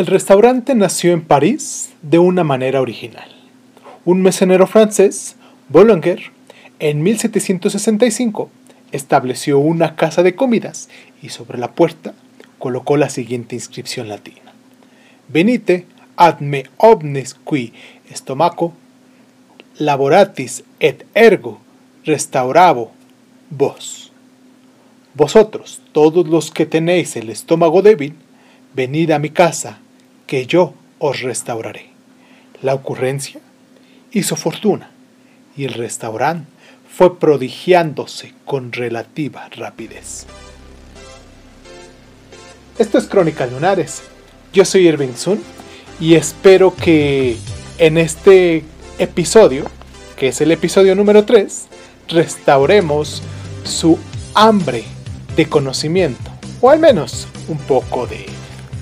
El restaurante nació en París de una manera original. Un mecenero francés, Boulanger, en 1765 estableció una casa de comidas y sobre la puerta colocó la siguiente inscripción latina. Venite ad me omnes qui stomaco laboratis et ergo restaurabo vos. Vosotros, todos los que tenéis el estómago débil, venid a mi casa, que yo os restauraré. La ocurrencia hizo fortuna y el restaurante fue prodigiándose con relativa rapidez. Esto es Crónica Lunares. Yo soy Irving Sun y espero que en este episodio, que es el episodio número 3, restauremos su hambre de conocimiento, o al menos un poco de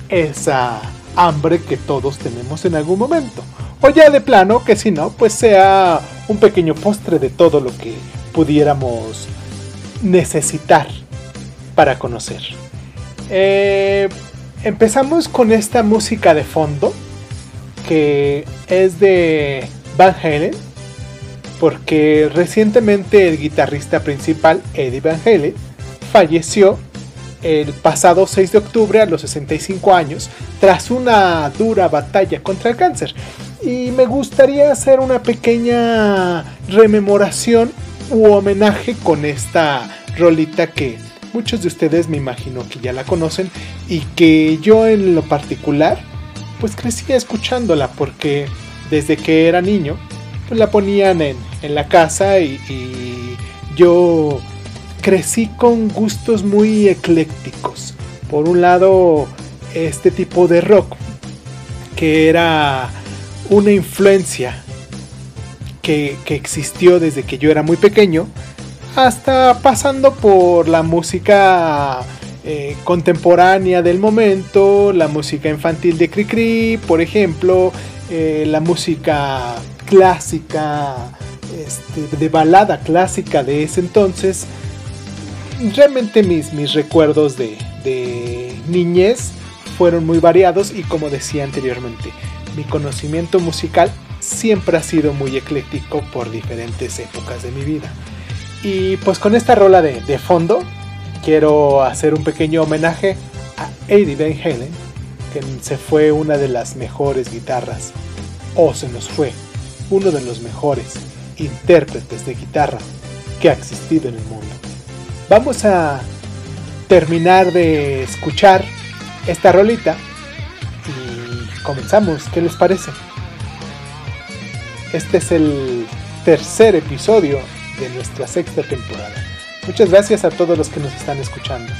esa hambre que todos tenemos en algún momento. O ya de plano, que si no, pues sea un pequeño postre de todo lo que pudiéramos necesitar para conocer. Eh, empezamos con esta música de fondo que es de Van Halen porque recientemente el guitarrista principal Eddie Van Halen falleció el pasado 6 de octubre a los 65 años tras una dura batalla contra el cáncer. Y me gustaría hacer una pequeña rememoración u homenaje con esta rolita que muchos de ustedes me imagino que ya la conocen y que yo en lo particular pues crecí escuchándola porque desde que era niño pues la ponían en, la casa y yo crecí con gustos muy eclécticos. Por un lado, este tipo de rock, que era una influencia que, existió desde que yo era muy pequeño, hasta pasando por la música eh, contemporánea del momento, la música infantil de Cricri, por ejemplo, eh, la música clásica, este, de balada clásica de ese entonces, realmente mis, mis recuerdos de, de niñez fueron muy variados y como decía anteriormente, mi conocimiento musical siempre ha sido muy ecléctico por diferentes épocas de mi vida. Y pues con esta rola de, de fondo quiero hacer un pequeño homenaje a Eddie Van Halen, que se fue una de las mejores guitarras, o se nos fue uno de los mejores intérpretes de guitarra que ha existido en el mundo. Vamos a terminar de escuchar esta rolita y comenzamos. ¿Qué les parece? Este es el tercer episodio de nuestra sexta temporada. Muchas gracias a todos los que nos están escuchando.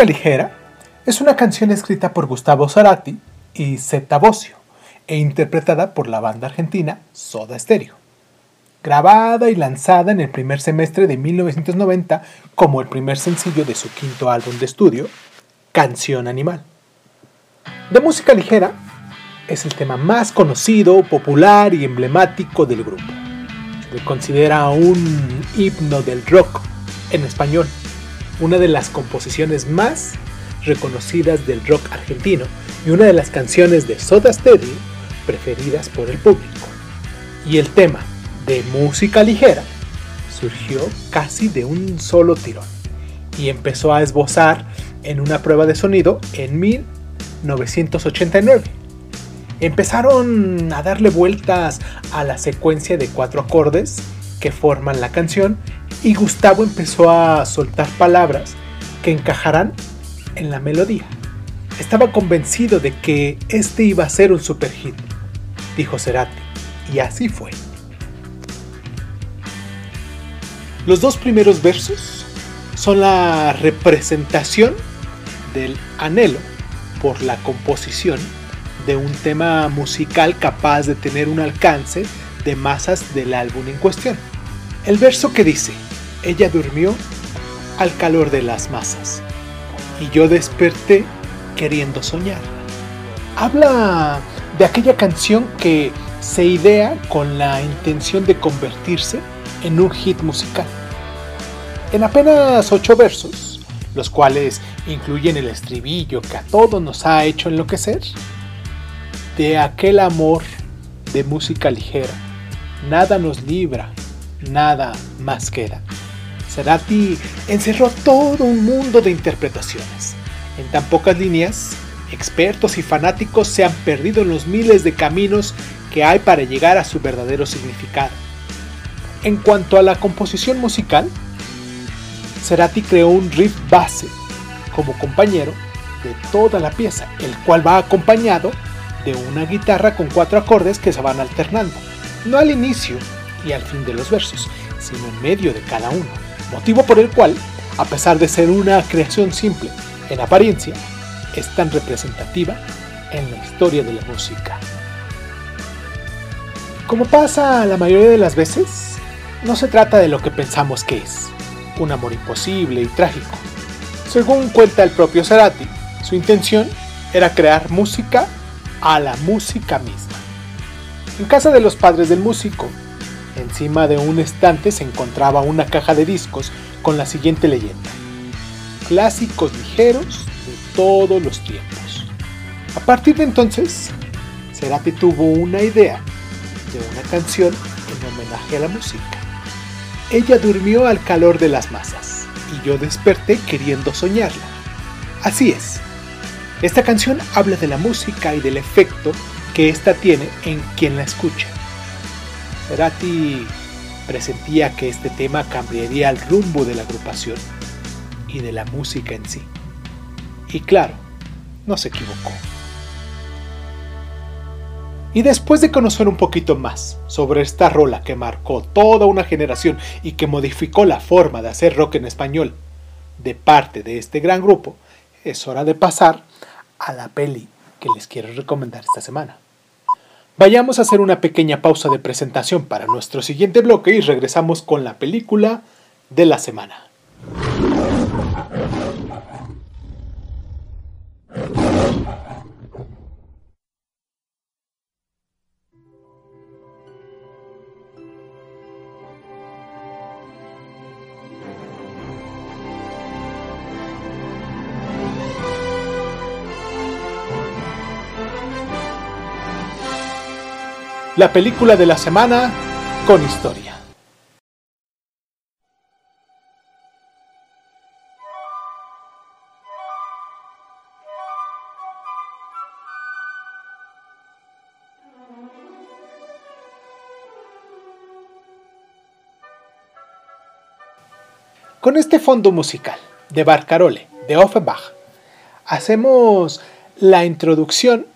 Música ligera es una canción escrita por Gustavo Cerati y Zeta Bosio e interpretada por la banda argentina Soda Stereo. Grabada y lanzada en el primer semestre de 1990 como el primer sencillo de su quinto álbum de estudio, Canción Animal. De música ligera es el tema más conocido, popular y emblemático del grupo. Se le considera un himno del rock en español una de las composiciones más reconocidas del rock argentino y una de las canciones de Soda Stereo preferidas por el público. Y el tema de música ligera surgió casi de un solo tirón y empezó a esbozar en una prueba de sonido en 1989. Empezaron a darle vueltas a la secuencia de cuatro acordes que forman la canción y Gustavo empezó a soltar palabras que encajarán en la melodía. Estaba convencido de que este iba a ser un super hit, dijo Cerati, y así fue. Los dos primeros versos son la representación del anhelo por la composición de un tema musical capaz de tener un alcance de masas del álbum en cuestión. El verso que dice, ella durmió al calor de las masas y yo desperté queriendo soñar. Habla de aquella canción que se idea con la intención de convertirse en un hit musical. En apenas ocho versos, los cuales incluyen el estribillo que a todos nos ha hecho enloquecer, de aquel amor de música ligera, nada nos libra, nada más queda. Cerati encerró todo un mundo de interpretaciones. En tan pocas líneas, expertos y fanáticos se han perdido en los miles de caminos que hay para llegar a su verdadero significado. En cuanto a la composición musical, Cerati creó un riff base como compañero de toda la pieza, el cual va acompañado de una guitarra con cuatro acordes que se van alternando, no al inicio y al fin de los versos, sino en medio de cada uno, motivo por el cual, a pesar de ser una creación simple en apariencia, es tan representativa en la historia de la música. Como pasa la mayoría de las veces, no se trata de lo que pensamos que es, un amor imposible y trágico. Según cuenta el propio Cerati, su intención era crear música a la música misma. En casa de los padres del músico, encima de un estante se encontraba una caja de discos con la siguiente leyenda. Clásicos ligeros de todos los tiempos. A partir de entonces, Cerati tuvo una idea de una canción en homenaje a la música. Ella durmió al calor de las masas. y yo desperté queriendo soñarla. Así es. Esta canción habla de la música y del efecto que ésta tiene en quien la escucha. Cerati presentía que este tema cambiaría el rumbo de la agrupación y de la música en sí. Y claro, no se equivocó. Y después de conocer un poquito más sobre esta rola que marcó toda una generación y que modificó la forma de hacer rock en español de parte de este gran grupo, es hora de pasar a la peli que les quiero recomendar esta semana. Vayamos a hacer una pequeña pausa de presentación para nuestro siguiente bloque y regresamos con la película de la semana. La película de la semana con historia. Con este fondo musical de Barcarole, de Offenbach, hacemos la introducción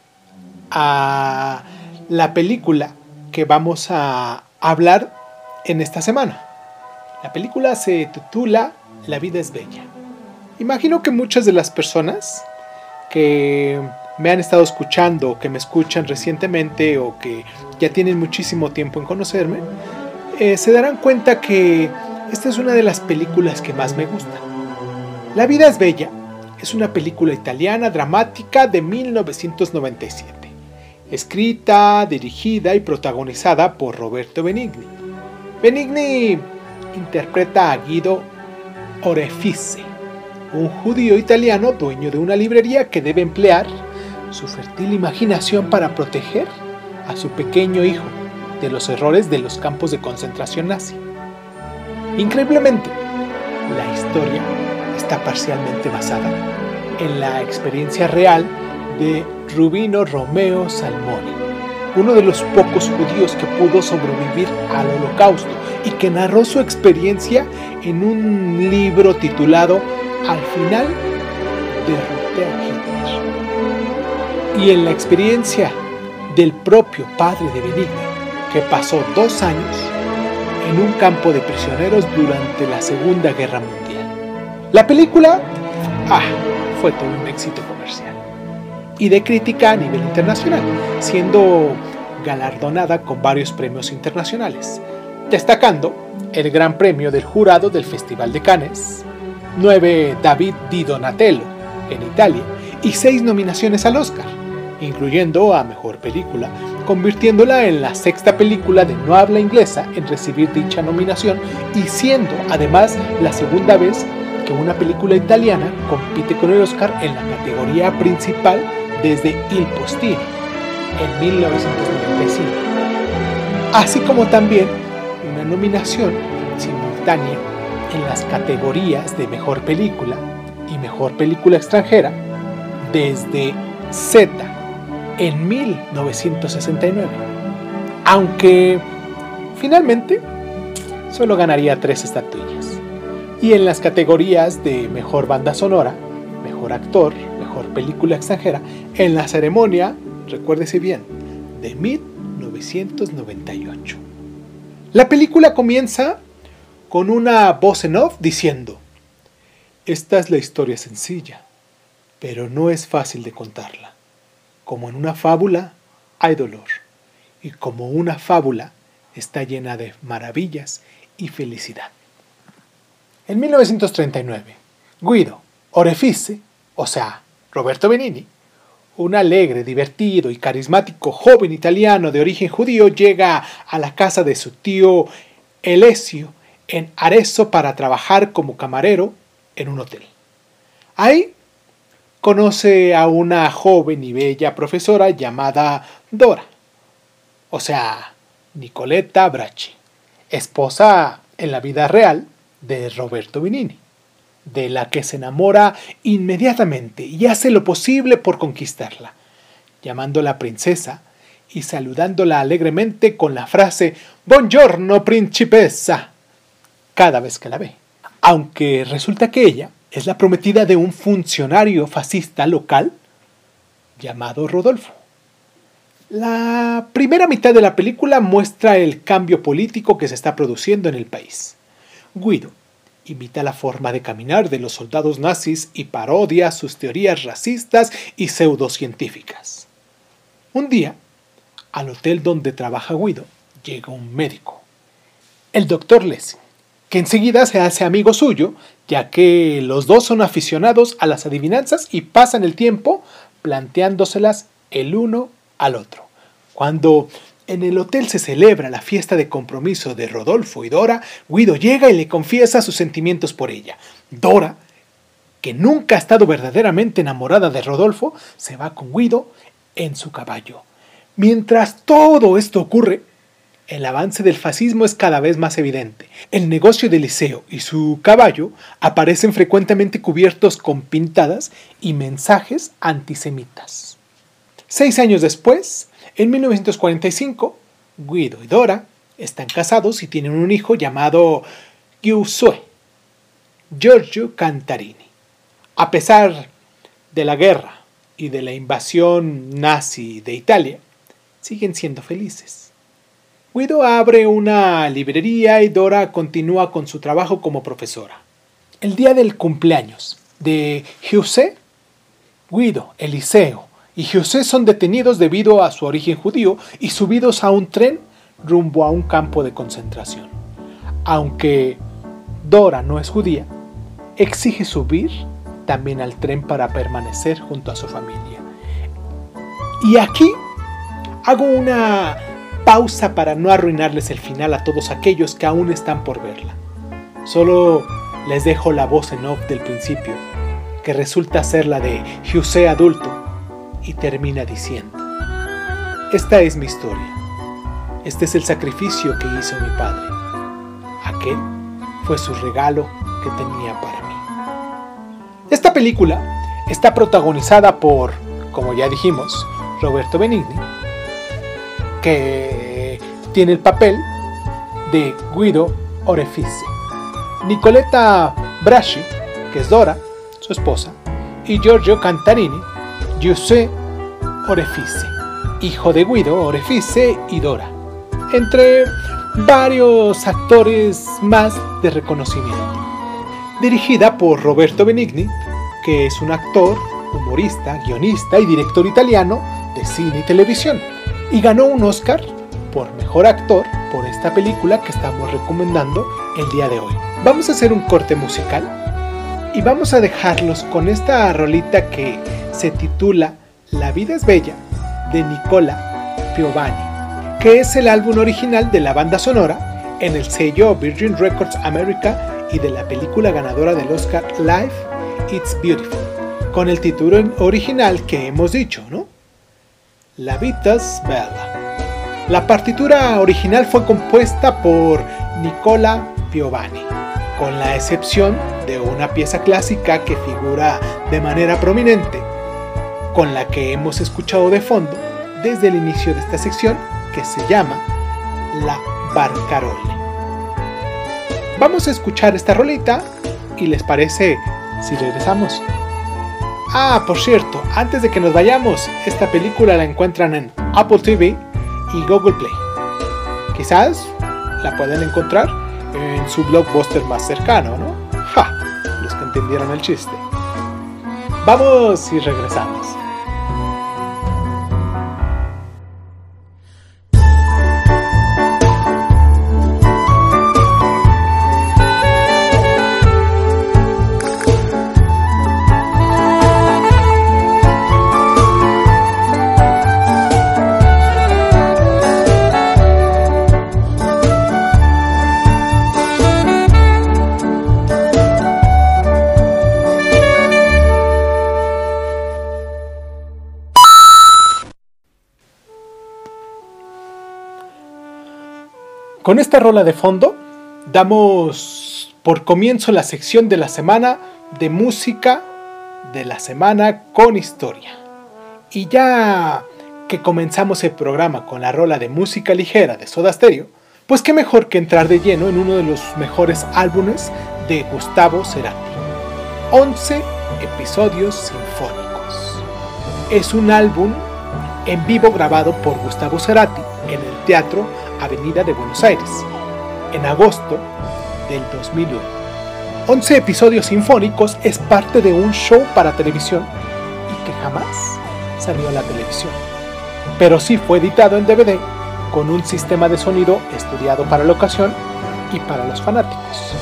a la película que vamos a hablar en esta semana. La película se titula La vida es bella. Imagino que muchas de las personas que me han estado escuchando, que me escuchan recientemente o que ya tienen muchísimo tiempo en conocerme, eh, se darán cuenta que esta es una de las películas que más me gustan. La vida es bella es una película italiana dramática de 1997, escrita, dirigida y protagonizada por Roberto Benigni. Benigni interpreta a Guido Orefice, un judío italiano dueño de una librería que debe emplear su fértil imaginación para proteger a su pequeño hijo de los errores de los campos de concentración nazi. Increíblemente, la historia está parcialmente basada en la experiencia real de Rubino Romeo Salmoni, uno de los pocos judíos que pudo sobrevivir al holocausto y que narró su experiencia en un libro titulado Al final derroté a Hitler. Y en la experiencia del propio padre de Benigni, que pasó dos años en un campo de prisioneros durante la Segunda Guerra Mundial. La película ah, fue todo un éxito comercial y de crítica a nivel internacional, siendo galardonada con varios premios internacionales, destacando el Gran Premio del Jurado del Festival de Cannes, 9 David Di Donatello en Italia y 6 nominaciones al Oscar, incluyendo a Mejor Película, convirtiéndola en la sexta película de no habla inglesa en recibir dicha nominación y siendo además la segunda vez que una película italiana compite con el Oscar en la categoría principal desde Il Postino en 1995, así como también una nominación simultánea en las categorías de Mejor Película y Mejor Película Extranjera desde Z en 1969, aunque finalmente solo ganaría tres estatuillas. Y en las categorías de Mejor Banda Sonora, Mejor Actor, Mejor Película Extranjera, en la ceremonia, recuérdese bien, de 1998. La película comienza con una voz en off diciendo, esta es la historia sencilla, pero no es fácil de contarla. Como en una fábula hay dolor, y como una fábula está llena de maravillas y felicidad. En 1939, Guido Orefice, o sea, Roberto Benini, un alegre, divertido y carismático joven italiano de origen judío, llega a la casa de su tío Elesio en Arezzo para trabajar como camarero en un hotel. Ahí conoce a una joven y bella profesora llamada Dora, o sea, Nicoletta Bracci, esposa en la vida real de Roberto Benini. De la que se enamora inmediatamente y hace lo posible por conquistarla, llamándola princesa y saludándola alegremente con la frase Buongiorno principessa cada vez que la ve. Aunque resulta que ella es la prometida de un funcionario fascista local llamado Rodolfo. La primera mitad de la película muestra el cambio político que se está produciendo en el país. Guido imita la forma de caminar de los soldados nazis y parodia sus teorías racistas y pseudocientíficas. Un día, al hotel donde trabaja Guido, llega un médico, el doctor Lessing, que enseguida se hace amigo suyo, ya que los dos son aficionados a las adivinanzas y pasan el tiempo planteándoselas el uno al otro. Cuando en el hotel se celebra la fiesta de compromiso de Rodolfo y Dora, Guido llega y le confiesa sus sentimientos por ella. Dora, que nunca ha estado verdaderamente enamorada de Rodolfo, se va con Guido en su caballo. Mientras todo esto ocurre, el avance del fascismo es cada vez más evidente. El negocio de Liceo y su caballo aparecen frecuentemente cubiertos con pintadas y mensajes antisemitas. Seis años después, en 1945, Guido y Dora están casados y tienen un hijo llamado Giuseppe, Giorgio Cantarini. A pesar de la guerra y de la invasión nazi de Italia, siguen siendo felices. Guido abre una librería y Dora continúa con su trabajo como profesora. El día del cumpleaños de José, Guido, Eliseo y José son detenidos debido a su origen judío y subidos a un tren rumbo a un campo de concentración. Aunque Dora no es judía, exige subir también al tren para permanecer junto a su familia. Y aquí hago una pausa para no arruinarles el final a todos aquellos que aún están por verla. Solo les dejo la voz en off del principio, que resulta ser la de José adulto, y termina diciendo, Esta es mi historia, este es el sacrificio que hizo mi padre, aquel fue su regalo que tenía para mí. Esta película está protagonizada por, como ya dijimos, Roberto Benigni, que tiene el papel de Guido Orefice, Nicoletta Braschi, que es Dora, su esposa, y Giorgio Cantarini, Giuseppe Orefice, hijo de Guido Orefice y Dora, entre varios actores más de reconocimiento. Dirigida por Roberto Benigni, que es un actor, humorista, guionista y director italiano de cine y televisión y ganó un Oscar por mejor actor por esta película que estamos recomendando el día de hoy. Vamos a hacer un corte musical y vamos a dejarlos con esta rolita que se titula La vida es bella de Nicola Piovani, que es el álbum original de la banda sonora en el sello Virgin Records America y de la película ganadora del Oscar Life It's Beautiful, con el título original que hemos dicho, ¿no? La Vita's Bella. La partitura original fue compuesta por Nicola Piovani, con la excepción de una pieza clásica que figura de manera prominente, con la que hemos escuchado de fondo desde el inicio de esta sección, que se llama La Barcarolle. Vamos a escuchar esta rolita y les parece si regresamos. Ah, por cierto, antes de que nos vayamos, esta película la encuentran en Apple TV y Google Play. Quizás la pueden encontrar en su blockbuster más cercano, ¿no? ¡Ja! Los que entendieron el chiste. Vamos y regresamos. Con esta rola de fondo, damos por comienzo la sección de la semana de música de la semana con historia. Y ya que comenzamos el programa con la rola de música ligera de Soda Stereo, pues qué mejor que entrar de lleno en uno de los mejores álbumes de Gustavo Cerati. 11 episodios sinfónicos. Es un álbum en vivo grabado por Gustavo Cerati en el Teatro Avenida de Buenos Aires en agosto del 2001. 11 episodios sinfónicos es parte de un show para televisión y que jamás salió a la televisión. Pero sí fue editado en DVD con un sistema de sonido estudiado para la ocasión y para los fanáticos.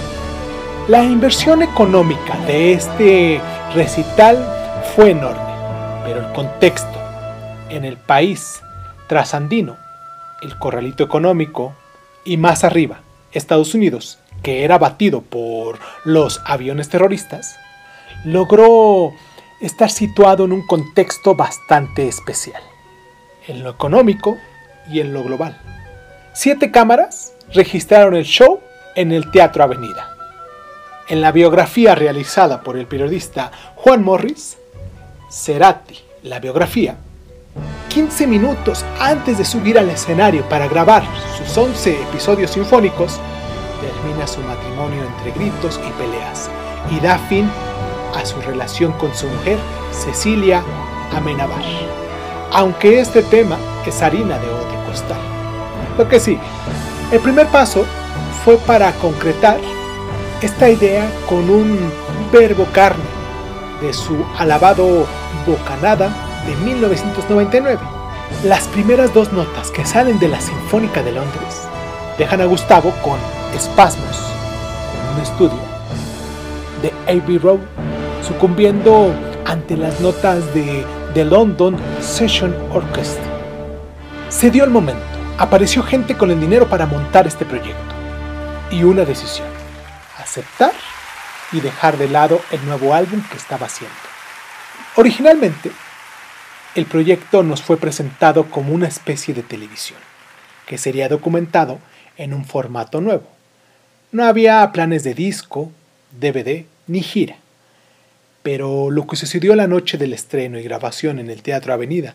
La inversión económica de este recital fue enorme, pero el contexto en el país trasandino, el corralito económico y más arriba, Estados Unidos, que era batido por los aviones terroristas, logró estar situado en un contexto bastante especial, en lo económico y en lo global. Siete cámaras registraron el show en el Teatro Avenida. En la biografía realizada por el periodista Juan Morris, Cerati, la biografía, 15 minutos antes de subir al escenario para grabar sus 11 episodios sinfónicos, termina su matrimonio entre gritos y peleas y da fin a su relación con su mujer Cecilia Amenabar. Aunque este tema es harina de otro costal. Lo que sí, el primer paso fue para concretar esta idea con un verbo carne de su alabado Bocanada de 1999. Las primeras dos notas que salen de la Sinfónica de Londres dejan a Gustavo con espasmos en un estudio de Abbey Road, sucumbiendo ante las notas de The London Session Orchestra. Se dio el momento, apareció gente con el dinero para montar este proyecto y una decisión, aceptar y dejar de lado el nuevo álbum que estaba haciendo. Originalmente, el proyecto nos fue presentado como una especie de televisión, que sería documentado en un formato nuevo. No había planes de disco, DVD ni gira. Pero lo que sucedió la noche del estreno y grabación en el Teatro Avenida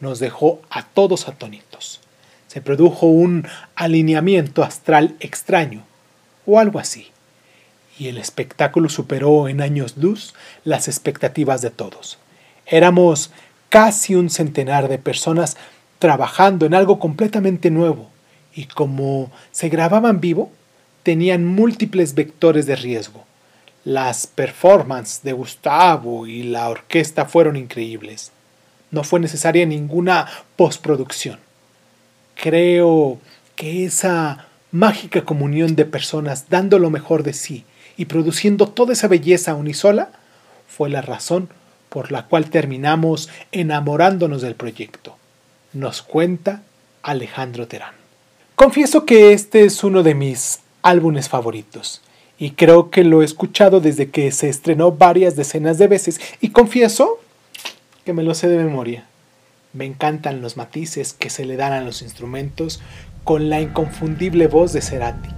nos dejó a todos atónitos. Se produjo un alineamiento astral extraño, o algo así, y el espectáculo superó en años luz las expectativas de todos. Éramos casi un centenar de personas trabajando en algo completamente nuevo, y como se grababan vivo, tenían múltiples vectores de riesgo. Las performances de Gustavo y la orquesta fueron increíbles. No fue necesaria ninguna postproducción. Creo que esa mágica comunión de personas dando lo mejor de sí y produciendo toda esa belleza unisola fue la razón la cual terminamos enamorándonos del proyecto. Nos cuenta Alejandro Terán. Confieso que este es uno de mis álbumes favoritos y creo que lo he escuchado desde que se estrenó varias decenas de veces y confieso que me lo sé de memoria. Me encantan los matices que se le dan a los instrumentos con la inconfundible voz de Cerati.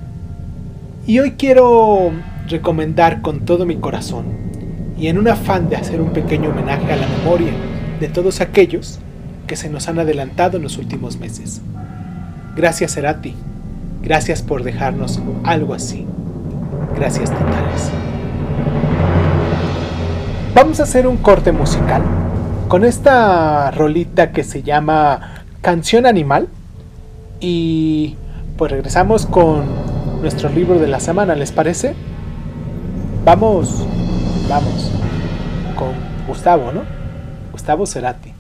Y hoy quiero recomendar con todo mi corazón y en un afán de hacer un pequeño homenaje a la memoria de todos aquellos que se nos han adelantado en los últimos meses. Gracias Cerati, gracias por dejarnos algo así. Gracias totales. Vamos a hacer un corte musical con esta rolita que se llama Canción Animal y pues regresamos con nuestro libro de la semana, ¿les parece? Vamos, vamos, con Gustavo, ¿no? Gustavo Cerati.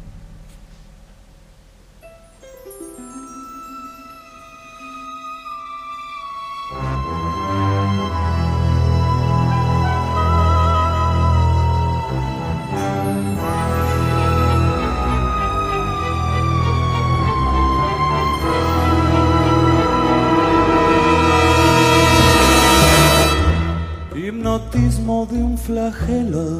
Un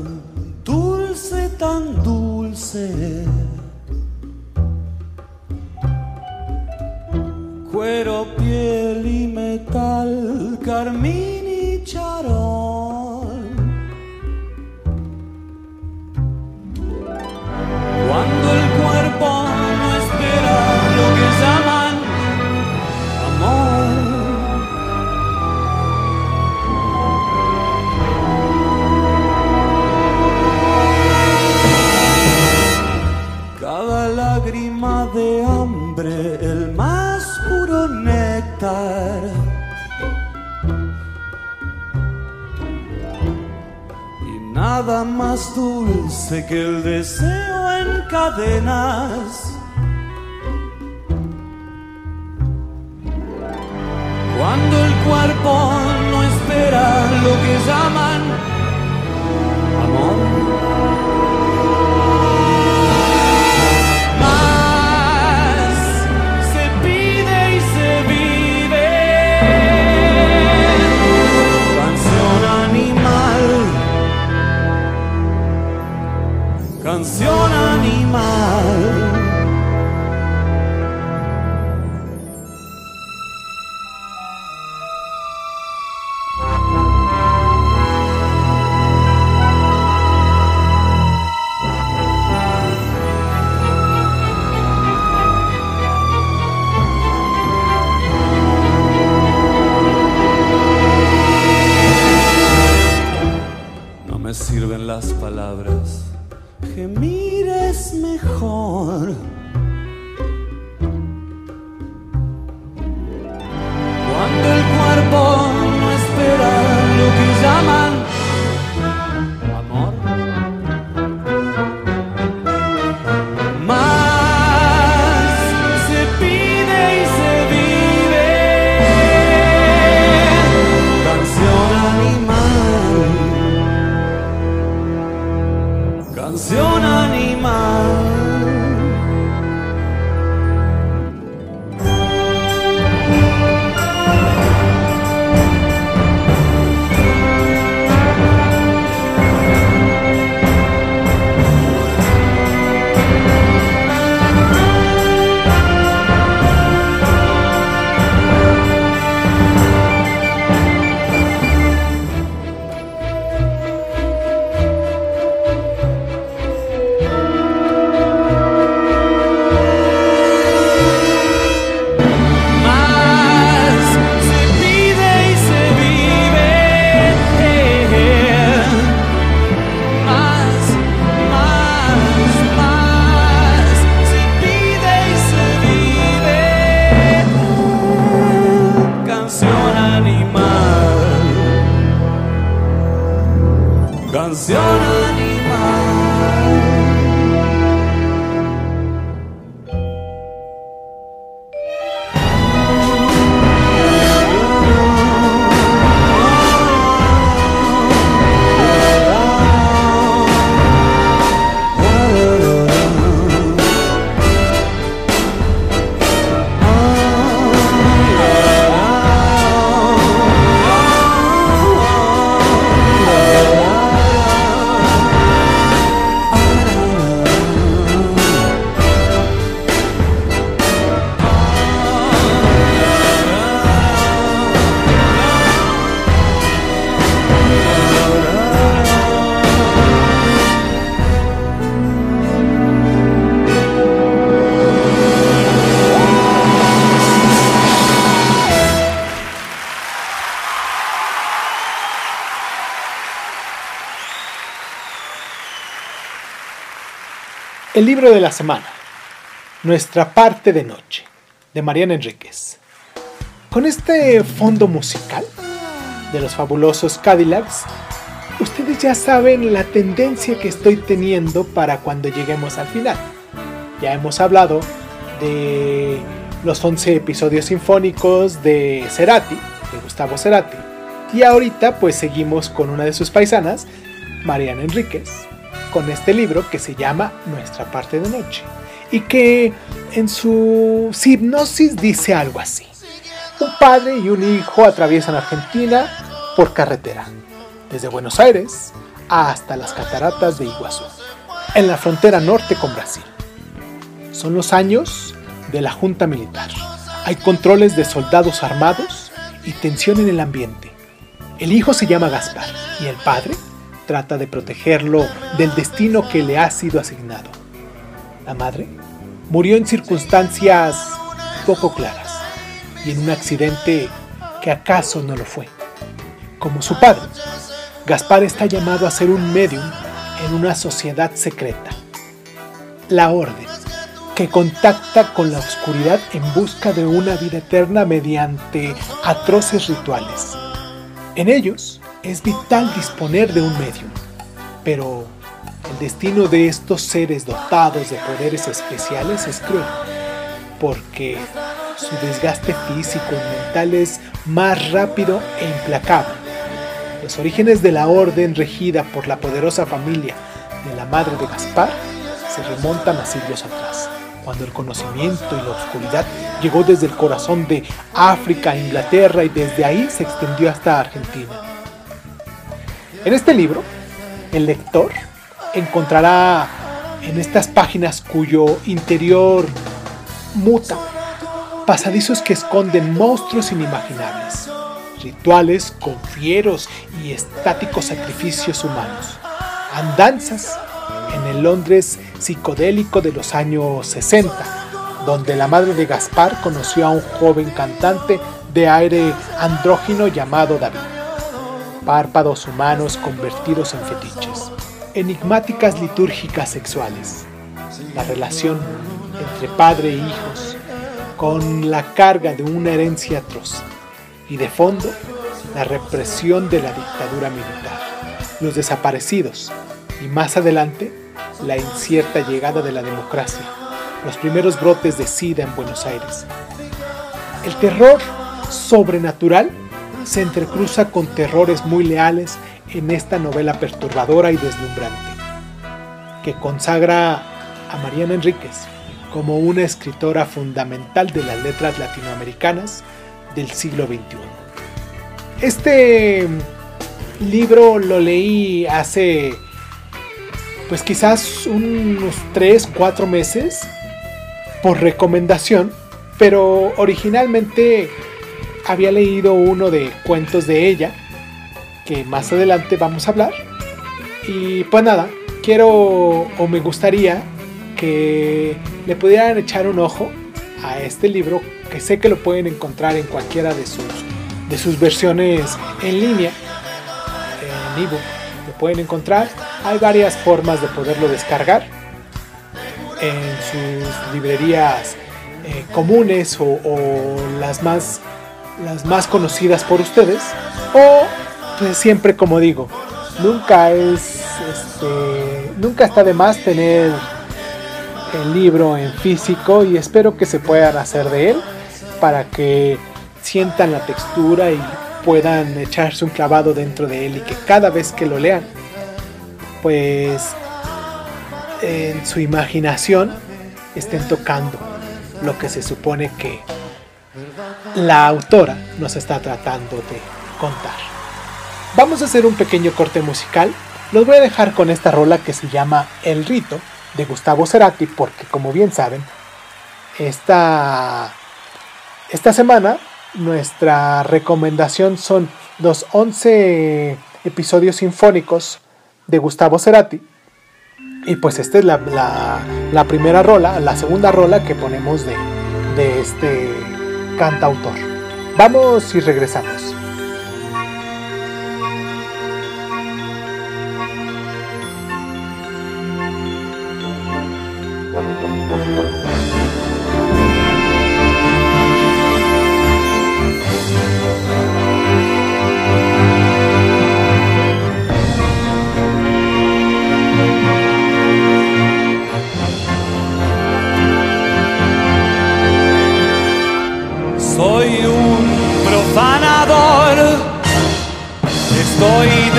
El libro de la semana. Nuestra parte de noche. De Mariana Enríquez. Con este fondo musical de los fabulosos Cadillacs, ustedes ya saben la tendencia que estoy teniendo para cuando lleguemos al final. Ya hemos hablado de los 11 episodios sinfónicos de Cerati, de Gustavo Cerati. Y ahorita pues seguimos con una de sus paisanas, Mariana Enríquez, con este libro que se llama Nuestra parte de noche. Y que en su hipnosis dice algo así. Un padre y un hijo atraviesan Argentina por carretera, desde Buenos Aires hasta las cataratas de Iguazú, en la frontera norte con Brasil. Son los años de la Junta Militar. Hay controles de soldados armados y tensión en el ambiente. El hijo se llama Gaspar y el padre trata de protegerlo del destino que le ha sido asignado. La madre murió en circunstancias poco claras y en un accidente que acaso no lo fue. Como su padre, Gaspar está llamado a ser un medium en una sociedad secreta, la Orden, que contacta con la oscuridad en busca de una vida eterna mediante atroces rituales. En ellos es vital disponer de un medium, pero el destino de estos seres dotados de poderes especiales es cruel, porque su desgaste físico y mental es más rápido e implacable. Los orígenes de la orden regida por la poderosa familia de la madre de Gaspar se remontan a siglos atrás, cuando el conocimiento y la oscuridad llegó desde el corazón de África a Inglaterra y desde ahí se extendió hasta Argentina. En este libro, el lector encontrará en estas páginas cuyo interior muta pasadizos que esconden monstruos inimaginables, rituales con fieros y estáticos sacrificios humanos, andanzas en el Londres psicodélico de los años 60, donde la madre de Gaspar conoció a un joven cantante de aire andrógino llamado David. Párpados humanos convertidos en fetiches. Enigmáticas litúrgicas sexuales. La relación entre padre e hijos, con la carga de una herencia atroz. Y de fondo, la represión de la dictadura militar. Los desaparecidos. Y más adelante, la incierta llegada de la democracia. Los primeros brotes de SIDA en Buenos Aires. El terror sobrenatural se entrecruza con terrores muy leales en esta novela perturbadora y deslumbrante, que consagra a Mariana Enríquez como una escritora fundamental de las letras latinoamericanas del siglo XXI. Este libro lo leí hace pues quizás unos 3, 4 meses por recomendación, pero originalmente había leído uno de cuentos de ella, que más adelante vamos a hablar. Y pues nada, quiero o me gustaría que le pudieran echar un ojo a este libro, que sé que lo pueden encontrar en cualquiera de sus, de sus versiones en línea, en ebook, lo pueden encontrar. Hay varias formas de poderlo descargar en sus librerías eh, comunes o, o las más las más conocidas por ustedes o pues siempre como digo nunca es este, nunca está de más tener el libro en físico y espero que se puedan hacer de él para que sientan la textura y puedan echarse un clavado dentro de él y que cada vez que lo lean pues en su imaginación estén tocando lo que se supone que la autora nos está tratando de contar. Vamos a hacer un pequeño corte musical. Los voy a dejar con esta rola que se llama El Rito de Gustavo Cerati porque como bien saben, esta, esta semana nuestra recomendación son los 11 episodios sinfónicos de Gustavo Cerati. Y pues esta es la, la, primera rola, la segunda rola que ponemos de, de este cantautor. Vamos y regresamos.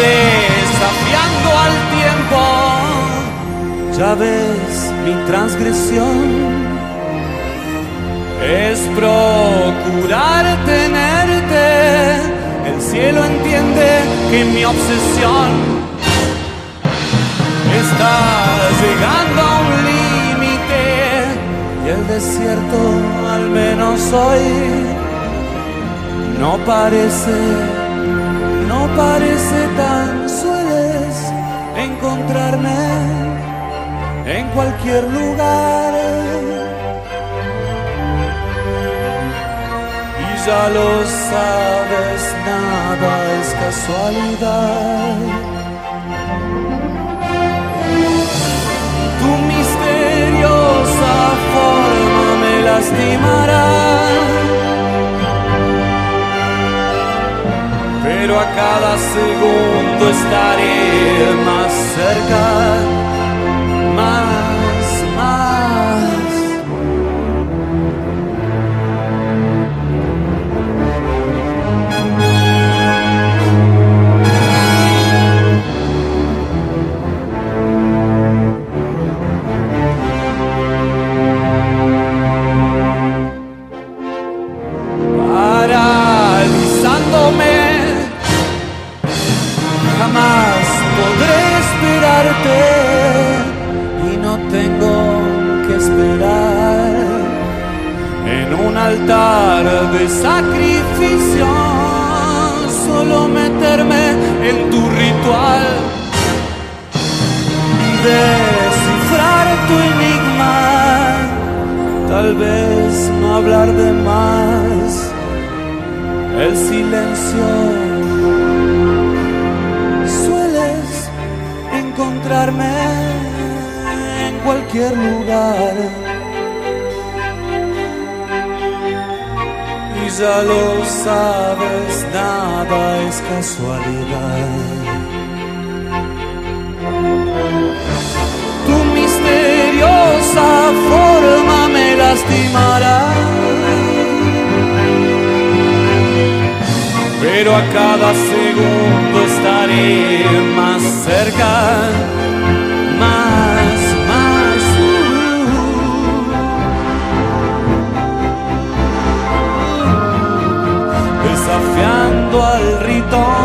Desafiando al tiempo. Ya ves mi transgresión. Es procurar tenerte. El cielo entiende que mi obsesión está llegando a un límite y el desierto al menos hoy no parece, parece tan sueles encontrarme en cualquier lugar. Y ya lo sabes, nada es casualidad. Tu misteriosa forma me lastimará. Pero a cada segundo estaré más cerca, altar de sacrificio. Solo meterme en tu ritual y descifrar tu enigma. Tal vez no hablar de más. El silencio sueles encontrarme en cualquier lugar. Ya lo sabes, nada es casualidad. Tu misteriosa forma me lastimará. Pero a cada segundo estaré más cerca, al rito.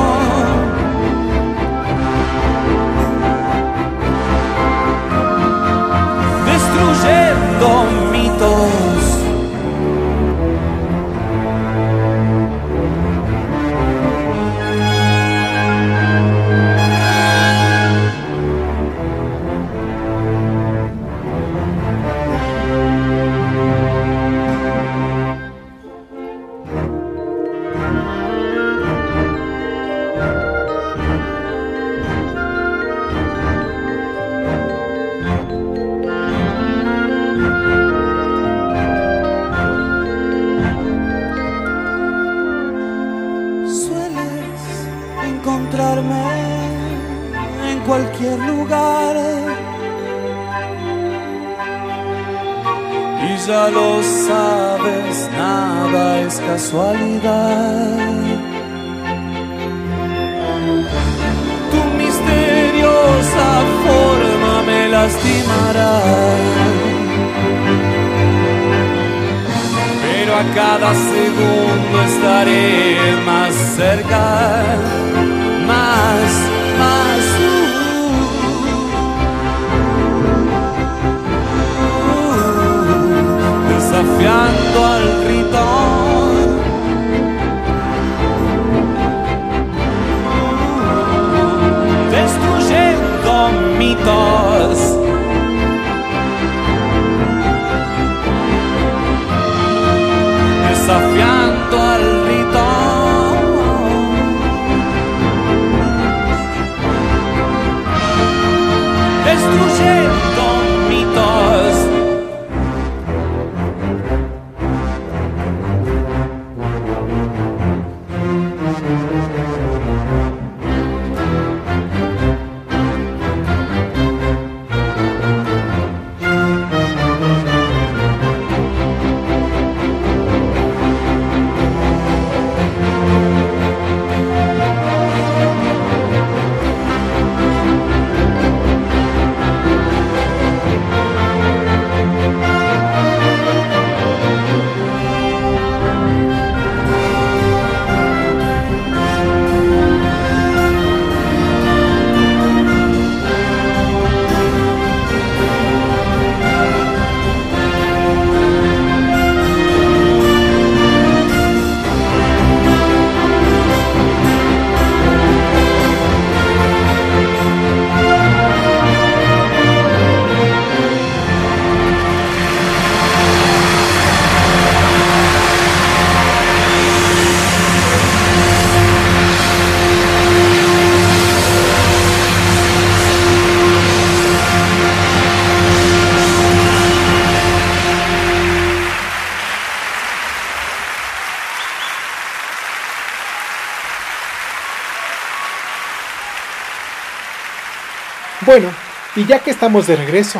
Bueno, y ya que estamos de regreso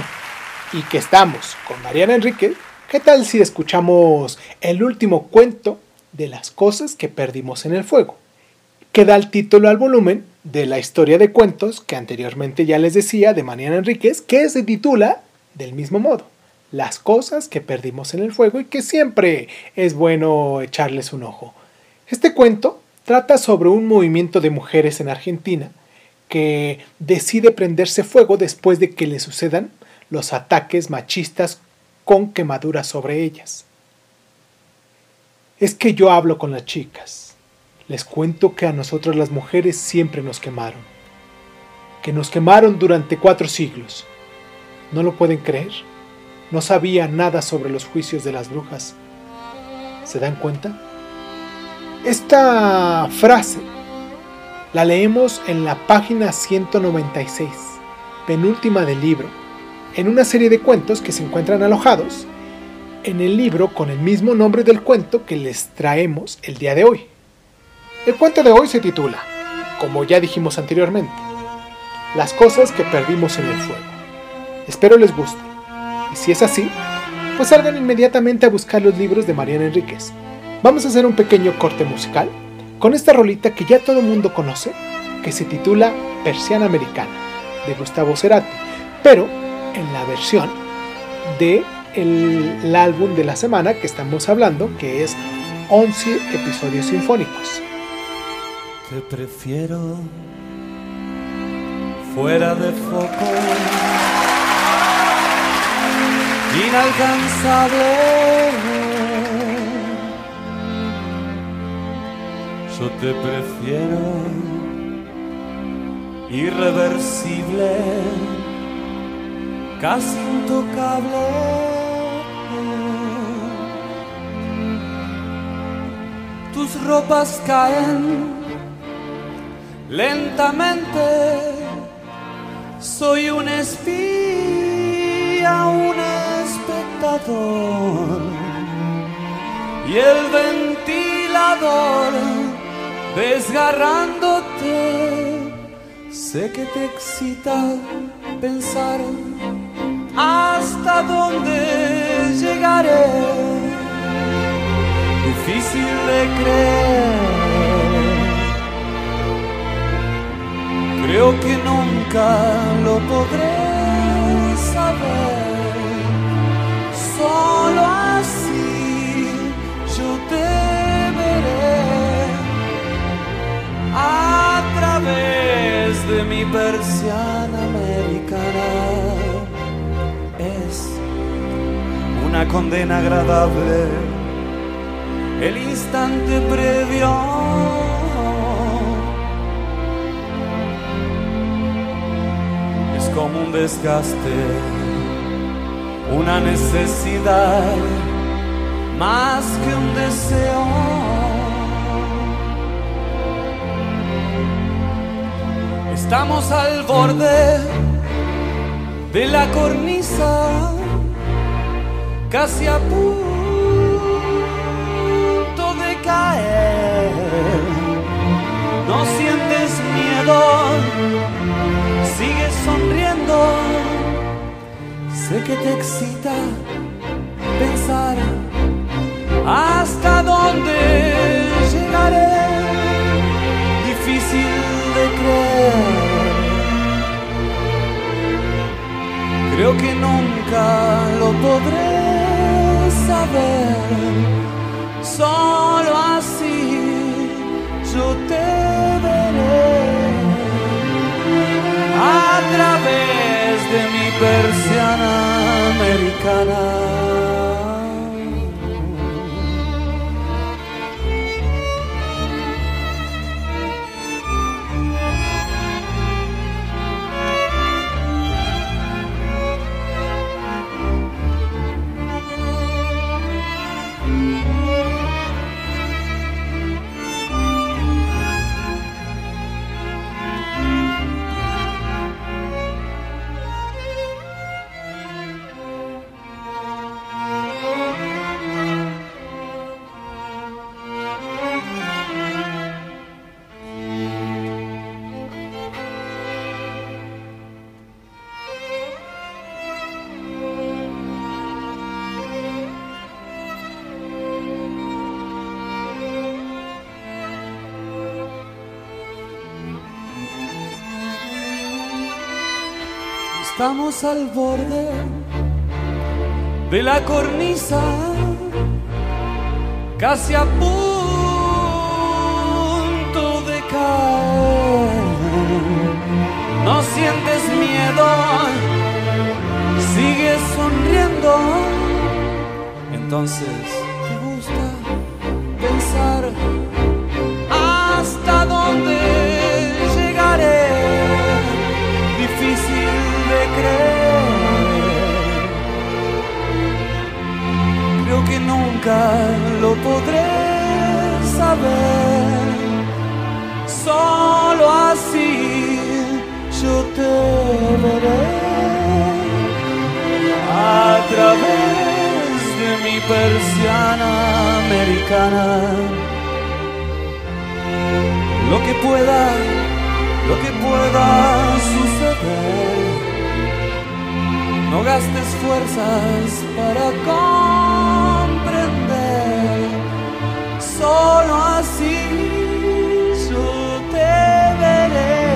y que estamos con Mariana Enrique, ¿qué tal si escuchamos el último cuento de las cosas que perdimos en el fuego? Que da el título al volumen de la historia de cuentos que anteriormente ya les decía de Mariana Enríquez, que se titula del mismo modo, Las cosas que perdimos en el fuego y que siempre es bueno echarles un ojo. Este cuento trata sobre un movimiento de mujeres en Argentina que decide prenderse fuego después de que le sucedan los ataques machistas con quemaduras sobre ellas. Es que yo hablo con las chicas. Les cuento que a nosotras las mujeres siempre nos quemaron. Que nos quemaron durante cuatro siglos. ¿No lo pueden creer? No sabía nada sobre los juicios de las brujas. ¿Se dan cuenta? Esta frase la leemos en la página 196, penúltima del libro, en una serie de cuentos que se encuentran alojados en el libro con el mismo nombre del cuento que les traemos el día de hoy. El cuento de hoy se titula, como ya dijimos anteriormente, Las cosas que perdimos en el fuego. Espero les guste. Y si es así, pues salgan inmediatamente a buscar los libros de Mariana Enríquez. Vamos a hacer un pequeño corte musical con esta rolita que ya todo el mundo conoce, que se titula Persiana Americana, de Gustavo Cerati, pero en la versión de el, álbum de la semana que estamos hablando, que es 11 episodios sinfónicos. Te prefiero fuera de foco, inalcanzable. Yo te prefiero irreversible, casi intocable. Tus ropas caen lentamente. Soy un espía, un espectador. Y el ventilador desgarrándote. Sé que te excita pensar hasta dónde llegaré. Difícil de creer. Creo que nunca lo podré saber. Persiana americana. Es una condena agradable el instante previo. Es como un desgaste, una necesidad más que un deseo. Estamos al borde de la cornisa, casi a punto de caer. No sientes miedo, sigues sonriendo. Sé que te excita pensar hasta dónde llegaré. Difícil de creer. Creo que nunca lo podré saber. Solo así yo te veré a través de mi persiana americana. Al borde de la cornisa, casi a punto de caer. No sientes miedo, sigues sonriendo. Entonces, nunca lo podré saber. Solo así yo te veré a través de mi persiana americana. Lo que pueda, lo que pueda suceder. No gastes fuerzas para comprender. Solo así yo te veré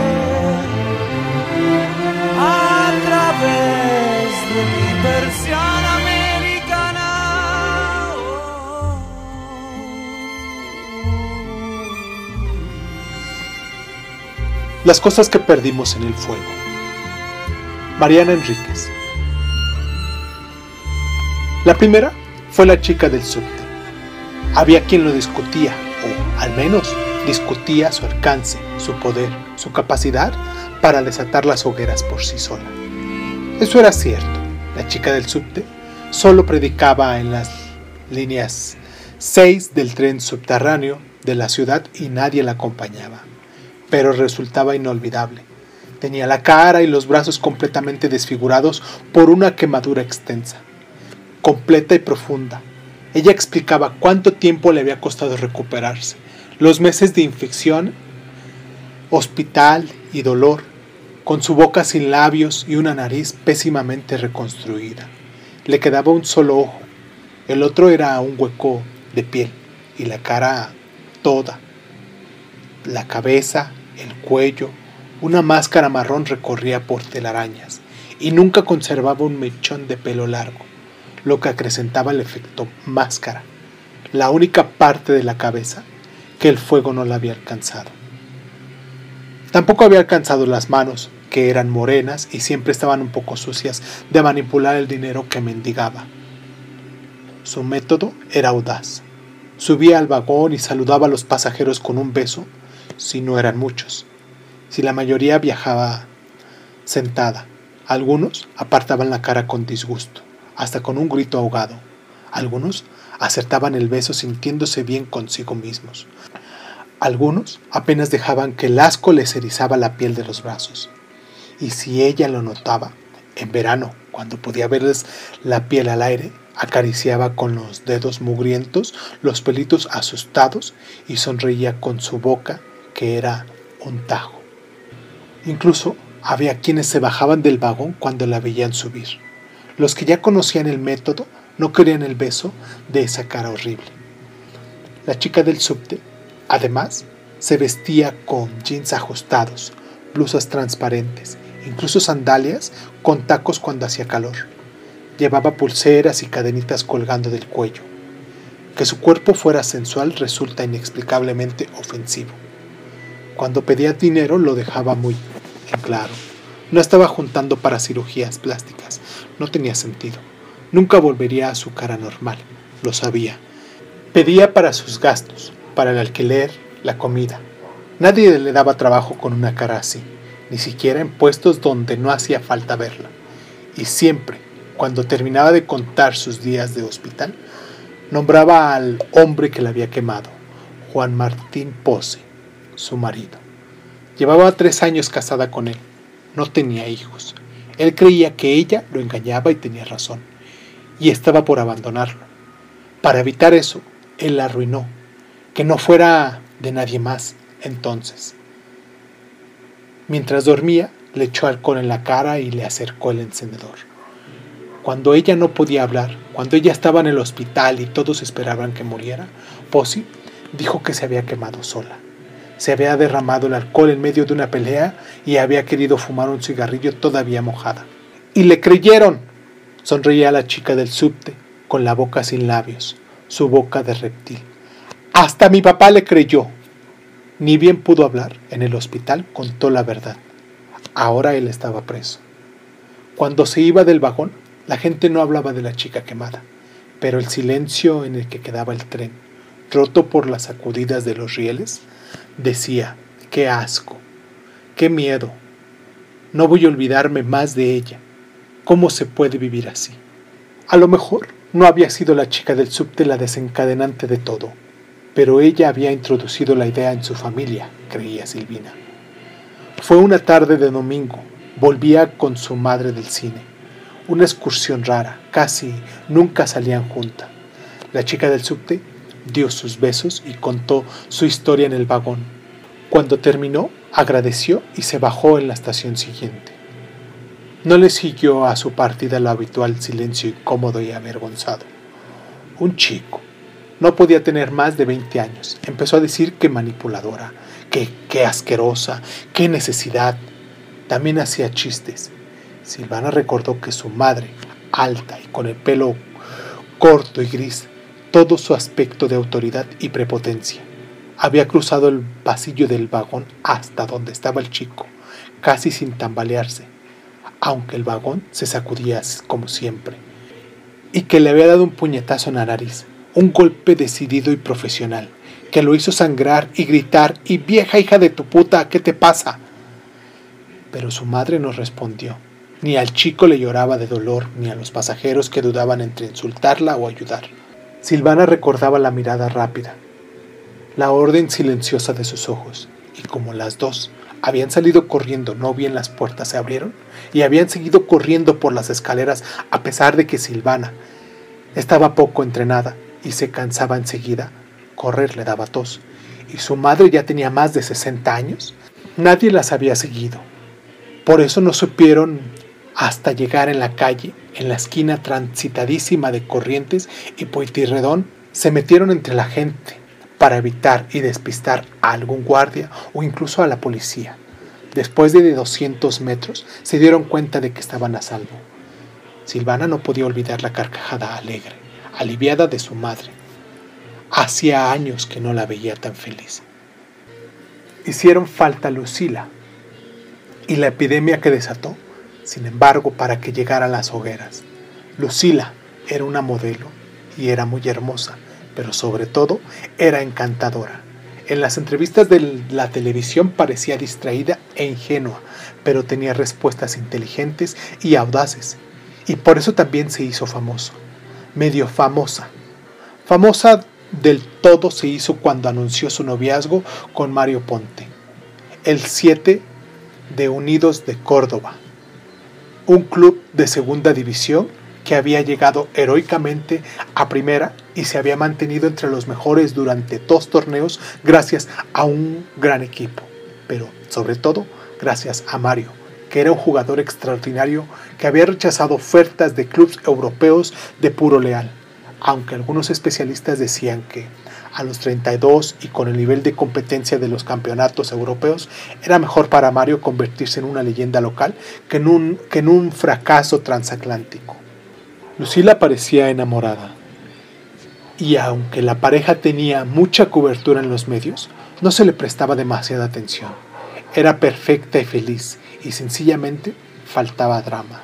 a través de mi persiana americana. Las cosas que perdimos en el fuego. Mariana Enríquez. La primera fue la chica del subte. Había quien lo discutía, o al menos discutía su alcance, su poder, su capacidad para desatar las hogueras por sí sola. Eso era cierto. La chica del subte solo predicaba en las líneas 6 del tren subterráneo de la ciudad y nadie la acompañaba. Pero resultaba inolvidable. Tenía la cara y los brazos completamente desfigurados por una quemadura extensa, completa y profunda. Ella explicaba cuánto tiempo le había costado recuperarse, los meses de infección, hospital y dolor, con su boca sin labios y una nariz pésimamente reconstruida. Le quedaba un solo ojo, el otro era un hueco de piel y la cara toda. La cabeza, el cuello, una máscara marrón recorría por telarañas y nunca conservaba un mechón de pelo largo, lo que acrecentaba el efecto máscara, la única parte de la cabeza que el fuego no la había alcanzado. Tampoco había alcanzado las manos, que eran morenas y siempre estaban un poco sucias de manipular el dinero que mendigaba. Su método era audaz. Subía al vagón y saludaba a los pasajeros con un beso, si no eran muchos. Si la mayoría viajaba sentada, algunos apartaban la cara con disgusto, hasta con un grito ahogado. Algunos acertaban el beso sintiéndose bien consigo mismos. Algunos apenas dejaban que el asco les erizaba la piel de los brazos. Y si ella lo notaba, en verano, cuando podía verles la piel al aire, acariciaba con los dedos mugrientos los pelitos asustados y sonreía con su boca, que era un tajo. Incluso había quienes se bajaban del vagón cuando la veían subir. Los que ya conocían el método no querían el beso de esa cara horrible. La chica del subte, además, se vestía con jeans ajustados, blusas transparentes, incluso sandalias con tacos cuando hacía calor. Llevaba pulseras y cadenitas colgando del cuello. Que su cuerpo fuera sensual resulta inexplicablemente ofensivo. Cuando pedía dinero lo dejaba muy en claro. No estaba juntando para cirugías plásticas, no tenía sentido. Nunca volvería a su cara normal, lo sabía. Pedía para sus gastos, para el alquiler, la comida. Nadie le daba trabajo con una cara así, ni siquiera en puestos donde no hacía falta verla. Y siempre, cuando terminaba de contar sus días de hospital, nombraba al hombre que la había quemado, Juan Martín Pose, su marido. Llevaba tres años casada con él, no tenía hijos. Él creía que ella lo engañaba y tenía razón, y estaba por abandonarlo. Para evitar eso, él la arruinó, que no fuera de nadie más entonces. Mientras dormía, le echó alcohol en la cara y le acercó el encendedor. Cuando ella no podía hablar, cuando ella estaba en el hospital y todos esperaban que muriera, Posey dijo que se había quemado sola. Se había derramado el alcohol en medio de una pelea y había querido fumar un cigarrillo todavía mojada. Y le creyeron. Sonreía la chica del subte, con la boca sin labios, su boca de reptil. Hasta mi papá le creyó. Ni bien pudo hablar, en el hospital contó la verdad. Ahora él estaba preso. Cuando se iba del vagón, la gente no hablaba de la chica quemada, pero el silencio en el que quedaba el tren, roto por las sacudidas de los rieles, decía, qué asco, qué miedo, no voy a olvidarme más de ella. ¿Cómo se puede vivir así? A lo mejor no había sido la chica del subte la desencadenante de todo, pero ella había introducido la idea en su familia, creía Silvina. Fue una tarde de domingo, volvía con su madre del cine. Una excursión rara, casi nunca salían juntas. La chica del subte dio sus besos y contó su historia en el vagón. Cuando terminó, agradeció y se bajó en la estación siguiente. No le siguió a su partida el habitual silencio incómodo y avergonzado. Un chico. No podía tener más de 20 años. Empezó a decir que manipuladora, que, que asquerosa, qué necesidad. También hacía chistes. Silvana recordó que su madre, alta y con el pelo corto y gris, todo su aspecto de autoridad y prepotencia. Había cruzado el pasillo del vagón hasta donde estaba el chico, casi sin tambalearse, aunque el vagón se sacudía como siempre, y que le había dado un puñetazo en la nariz, un golpe decidido y profesional, que lo hizo sangrar y gritar, y vieja hija de tu puta, ¿qué te pasa? Pero su madre no respondió. Ni al chico le lloraba de dolor, ni a los pasajeros que dudaban entre insultarla o ayudar. Silvana recordaba la mirada rápida, la orden silenciosa de sus ojos, y como las dos habían salido corriendo, no bien las puertas se abrieron, y habían seguido corriendo por las escaleras a pesar de que Silvana estaba poco entrenada y se cansaba enseguida, correr le daba tos, y su madre ya tenía más de 60 años, nadie las había seguido. Por eso no supieron hasta llegar en la calle, en la esquina transitadísima de Corrientes y Pueyrredón, se metieron entre la gente para evitar y despistar a algún guardia o incluso a la policía. Después de 200 metros se dieron cuenta de que estaban a salvo. Silvana no podía olvidar la carcajada alegre, aliviada de su madre. Hacía años que no la veía tan feliz. Hicieron falta Lucila y la epidemia que desató, sin embargo, para que llegaran las hogueras. Lucila era una modelo y era muy hermosa, pero sobre todo era encantadora. En las entrevistas de la televisión parecía distraída e ingenua, pero tenía respuestas inteligentes y audaces, y por eso también se hizo famoso, medio famosa. Famosa del todo se hizo cuando anunció su noviazgo con Mario Ponte, el 7 de Unidos de Córdoba, un club de segunda división que había llegado heroicamente a primera y se había mantenido entre los mejores durante dos torneos gracias a un gran equipo, pero sobre todo gracias a Mario, que era un jugador extraordinario que había rechazado ofertas de clubes europeos de puro leal, aunque algunos especialistas decían que a los 32 y con el nivel de competencia de los campeonatos europeos, era mejor para Mario convertirse en una leyenda local que en un, que en un fracaso transatlántico. Lucila parecía enamorada, y aunque la pareja tenía mucha cobertura en los medios, no se le prestaba demasiada atención. Era perfecta y feliz, y sencillamente faltaba drama.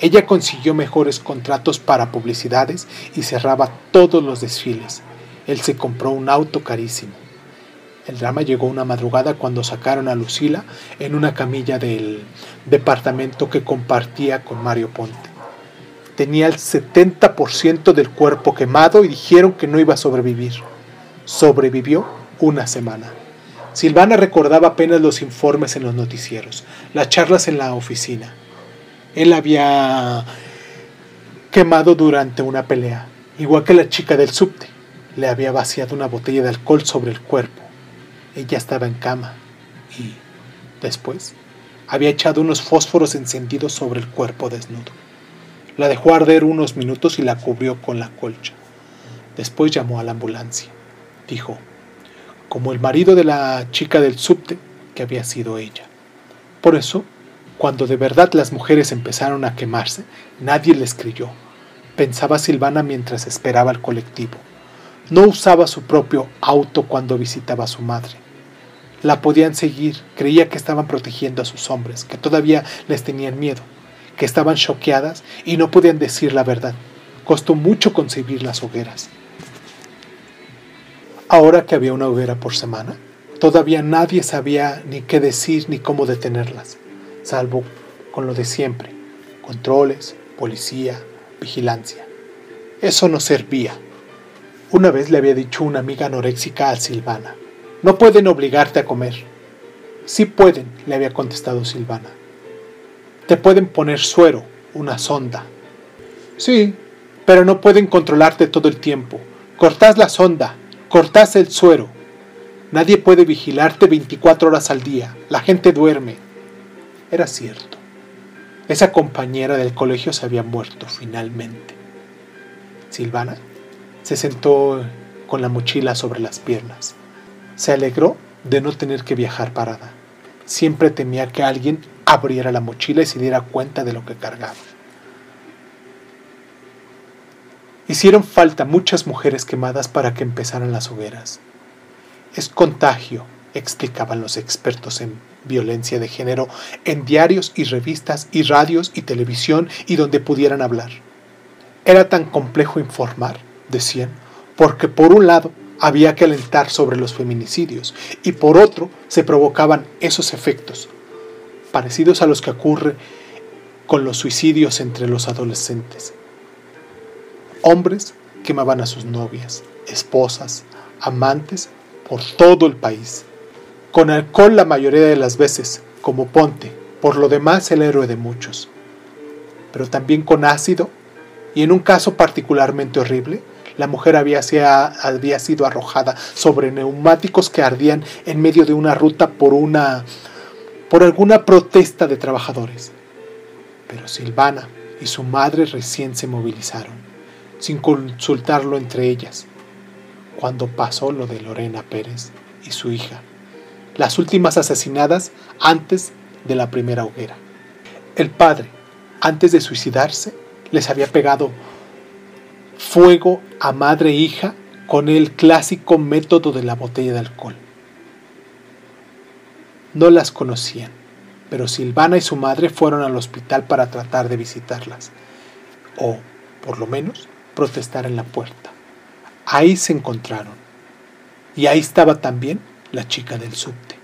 Ella consiguió mejores contratos para publicidades y cerraba todos los desfiles. Él se compró un auto carísimo. El drama llegó una madrugada cuando sacaron a Lucila en una camilla del departamento que compartía con Mario Ponte. Tenía el 70% del cuerpo quemado y dijeron que no iba a sobrevivir. Sobrevivió una semana. Silvana recordaba apenas los informes en los noticieros, las charlas en la oficina. Él había quemado durante una pelea, igual que la chica del subte. Le había vaciado una botella de alcohol sobre el cuerpo. Ella estaba en cama y, después, había echado unos fósforos encendidos sobre el cuerpo desnudo. La dejó arder unos minutos y la cubrió con la colcha. Después llamó a la ambulancia. Dijo, como el marido de la chica del subte, que había sido ella. Por eso Cuando de verdad las mujeres empezaron a quemarse, nadie les creyó. Pensaba Silvana mientras esperaba el colectivo. No usaba su propio auto cuando visitaba a su madre. La podían seguir, creía que estaban protegiendo a sus hombres, que todavía les tenían miedo, que estaban choqueadas y no podían decir la verdad. Costó mucho concebir las hogueras. Ahora que había una hoguera por semana, todavía nadie sabía ni qué decir ni cómo detenerlas, salvo con lo de siempre, controles, policía, vigilancia. Eso no servía. Una vez le había dicho una amiga anoréxica a Silvana, no pueden obligarte a comer. Sí pueden, le había contestado Silvana. Te pueden poner suero, una sonda. Sí, pero no pueden controlarte todo el tiempo. Cortás la sonda, cortás el suero. Nadie puede vigilarte 24 horas al día. La gente duerme. Era cierto. Esa compañera del colegio se había muerto finalmente. Silvana se sentó con la mochila sobre las piernas. Se alegró de no tener que viajar parada. Siempre temía que alguien abriera la mochila y se diera cuenta de lo que cargaba. Hicieron falta muchas mujeres quemadas para que empezaran las hogueras. Es contagio, explicaban los expertos en violencia de género en diarios y revistas y radios y televisión y donde pudieran hablar. Era tan complejo informar, decían, porque por un lado había que alentar sobre los feminicidios y por otro se provocaban esos efectos, parecidos a los que ocurre con los suicidios entre los adolescentes. Hombres quemaban a sus novias, esposas, amantes por todo el país. Con alcohol la mayoría de las veces, como Ponte, por lo demás el héroe de muchos. Pero también con ácido, y en un caso particularmente horrible, la mujer había, sido arrojada sobre neumáticos que ardían en medio de una ruta por alguna protesta de trabajadores. Pero Silvana y su madre recién se movilizaron, sin consultarlo entre ellas, cuando pasó lo de Lorena Pérez y su hija, las últimas asesinadas antes de la primera hoguera. El padre, antes de suicidarse, les había pegado fuego a madre e hija con el clásico método de la botella de alcohol. No las conocían, pero Silvana y su madre fueron al hospital para tratar de visitarlas, o, por lo menos, protestar en la puerta. Ahí se encontraron, y ahí estaba también la chica del subte.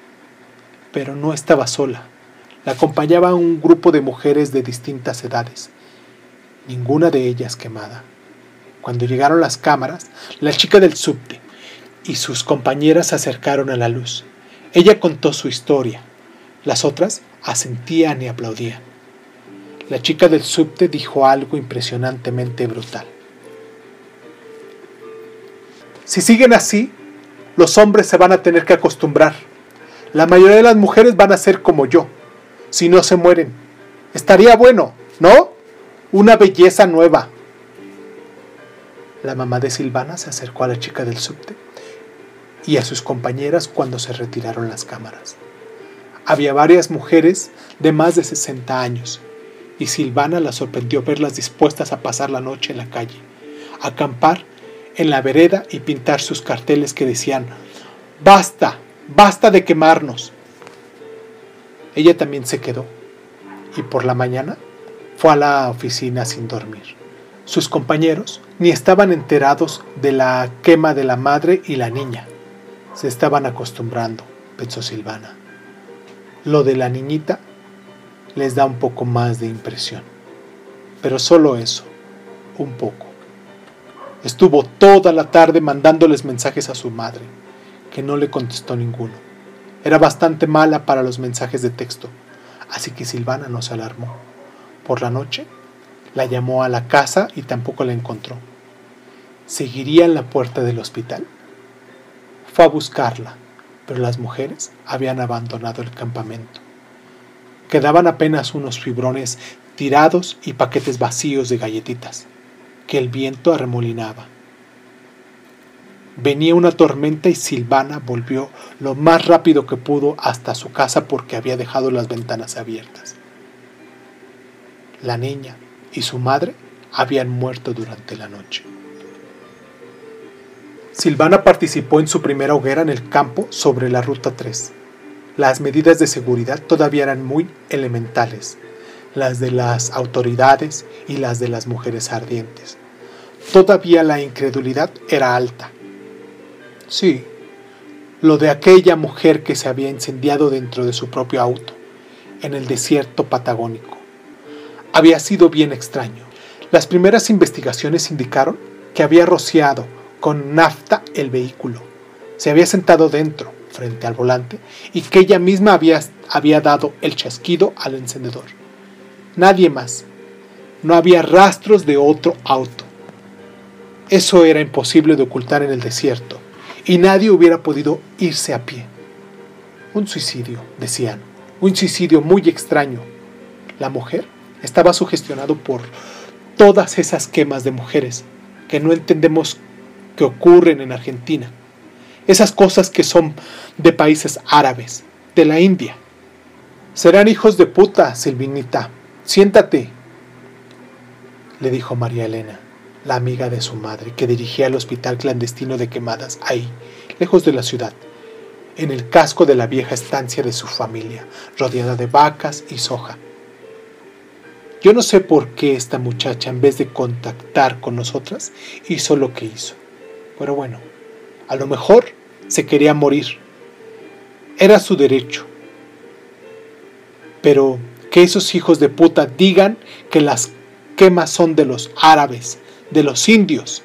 Pero no estaba sola, la acompañaba un grupo de mujeres de distintas edades, ninguna de ellas quemada. Cuando llegaron las cámaras, la chica del subte y sus compañeras se acercaron a la luz. Ella contó su historia. Las otras asentían y aplaudían. La chica del subte dijo algo impresionantemente brutal. Si siguen así, los hombres se van a tener que acostumbrar. La mayoría de las mujeres van a ser como yo, si no se mueren. Estaría bueno, ¿no? Una belleza nueva. La mamá de Silvana se acercó a la chica del subte y a sus compañeras cuando se retiraron las cámaras. Había varias mujeres de más de 60 años y Silvana la sorprendió verlas dispuestas a pasar la noche en la calle, acampar en la vereda y pintar sus carteles que decían, basta, basta de quemarnos. Ella también se quedó y por la mañana fue a la oficina sin dormir. Sus compañeros ni estaban enterados de la quema de la madre y la niña. Se estaban acostumbrando, pensó Silvana. Lo de la niñita les da un poco más de impresión. Pero solo eso, un poco. Estuvo toda la tarde mandándoles mensajes a su madre, que no le contestó ninguno. Era bastante mala para los mensajes de texto, así que Silvana no se alarmó. Por la noche, la llamó a la casa y tampoco la encontró. ¿Seguiría en la puerta del hospital? Fue a buscarla, pero las mujeres habían abandonado el campamento. Quedaban apenas unos fibrones tirados y paquetes vacíos de galletitas, que el viento arremolinaba. Venía una tormenta y Silvana volvió lo más rápido que pudo hasta su casa porque había dejado las ventanas abiertas. la niña y su madre habían muerto durante la noche. Silvana participó en su primera hoguera en el campo sobre la Ruta 3. Las medidas de seguridad todavía eran muy elementales, las de las autoridades y las de las mujeres ardientes. Todavía la incredulidad era alta. Sí, lo de aquella mujer que se había incendiado dentro de su propio auto, en el desierto patagónico. Había sido bien extraño. Las primeras investigaciones indicaron que había rociado con nafta el vehículo. Se había sentado dentro, frente al volante, y que ella misma había, había dado el chasquido al encendedor. Nadie más. No había rastros de otro auto. Eso era imposible de ocultar en el desierto, y nadie hubiera podido irse a pie. Un suicidio, decían, un suicidio muy extraño. La mujer estaba sugestionado por todas esas quemas de mujeres que no entendemos que ocurren en Argentina. Esas cosas que son de países árabes, de la India. Serán hijos de puta, Silvinita. Siéntate, le dijo María Elena, la amiga de su madre, que dirigía el hospital clandestino de quemadas ahí, lejos de la ciudad, en el casco de la vieja estancia de su familia, rodeada de vacas y soja. Yo no sé por qué esta muchacha, en vez de contactar con nosotras, hizo lo que hizo. Pero bueno, a lo mejor se quería morir. Era su derecho. Pero que esos hijos de puta digan que las quemas son de los árabes, de los indios.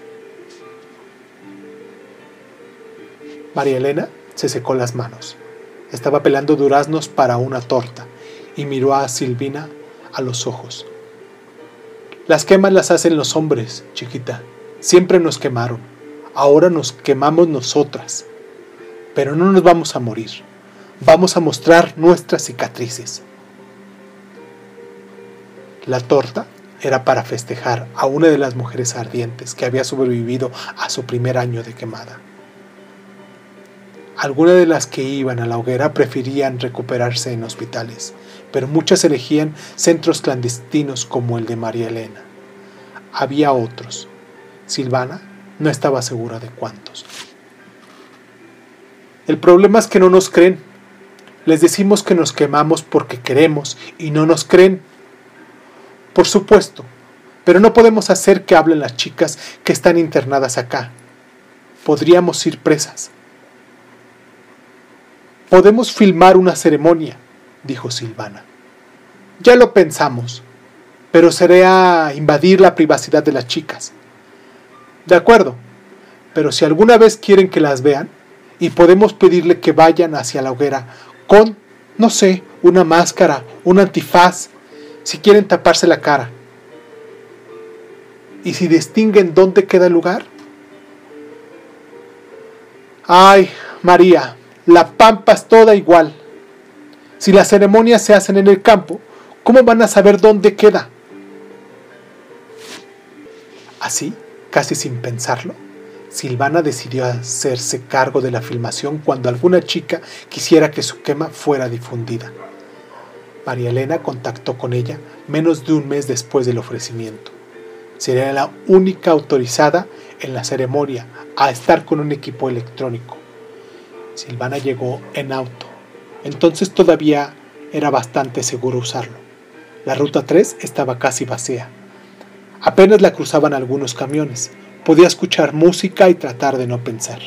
María Elena se secó las manos. Estaba pelando duraznos para una torta y miró a Silvina a los ojos. Las quemas las hacen los hombres, chiquita. Siempre nos quemaron. Ahora nos quemamos nosotras. Pero no nos vamos a morir. Vamos a mostrar nuestras cicatrices. La torta era para festejar a una de las mujeres ardientes que había sobrevivido a su primer año de quemada. Algunas de las que iban a la hoguera preferían recuperarse en hospitales, pero muchas elegían centros clandestinos como el de María Elena. Había otros. Silvana no estaba segura de cuántos. El problema es que no nos creen. Les decimos que nos quemamos porque queremos y no nos creen. Por supuesto, pero no podemos hacer que hablen las chicas que están internadas acá. Podríamos ir presas. Podemos filmar una ceremonia, dijo Silvana. Ya lo pensamos, pero sería invadir la privacidad de las chicas. De acuerdo, pero si alguna vez quieren que las vean, y podemos pedirle que vayan hacia la hoguera con, no sé, una máscara, un antifaz, si quieren taparse la cara. ¿Y si distinguen dónde queda el lugar? Ay, María, la pampa es toda igual. Si las ceremonias se hacen en el campo, ¿cómo van a saber dónde queda? Así, casi sin pensarlo, Silvana decidió hacerse cargo de la filmación cuando alguna chica quisiera que su quema fuera difundida. María Elena contactó con ella menos de un mes después del ofrecimiento. Sería la única autorizada en la ceremonia a estar con un equipo electrónico. Silvana llegó en auto, entonces todavía era bastante seguro usarlo. La ruta 3 estaba casi vacía. Apenas la cruzaban algunos camiones. Podía escuchar música y tratar de no pensar.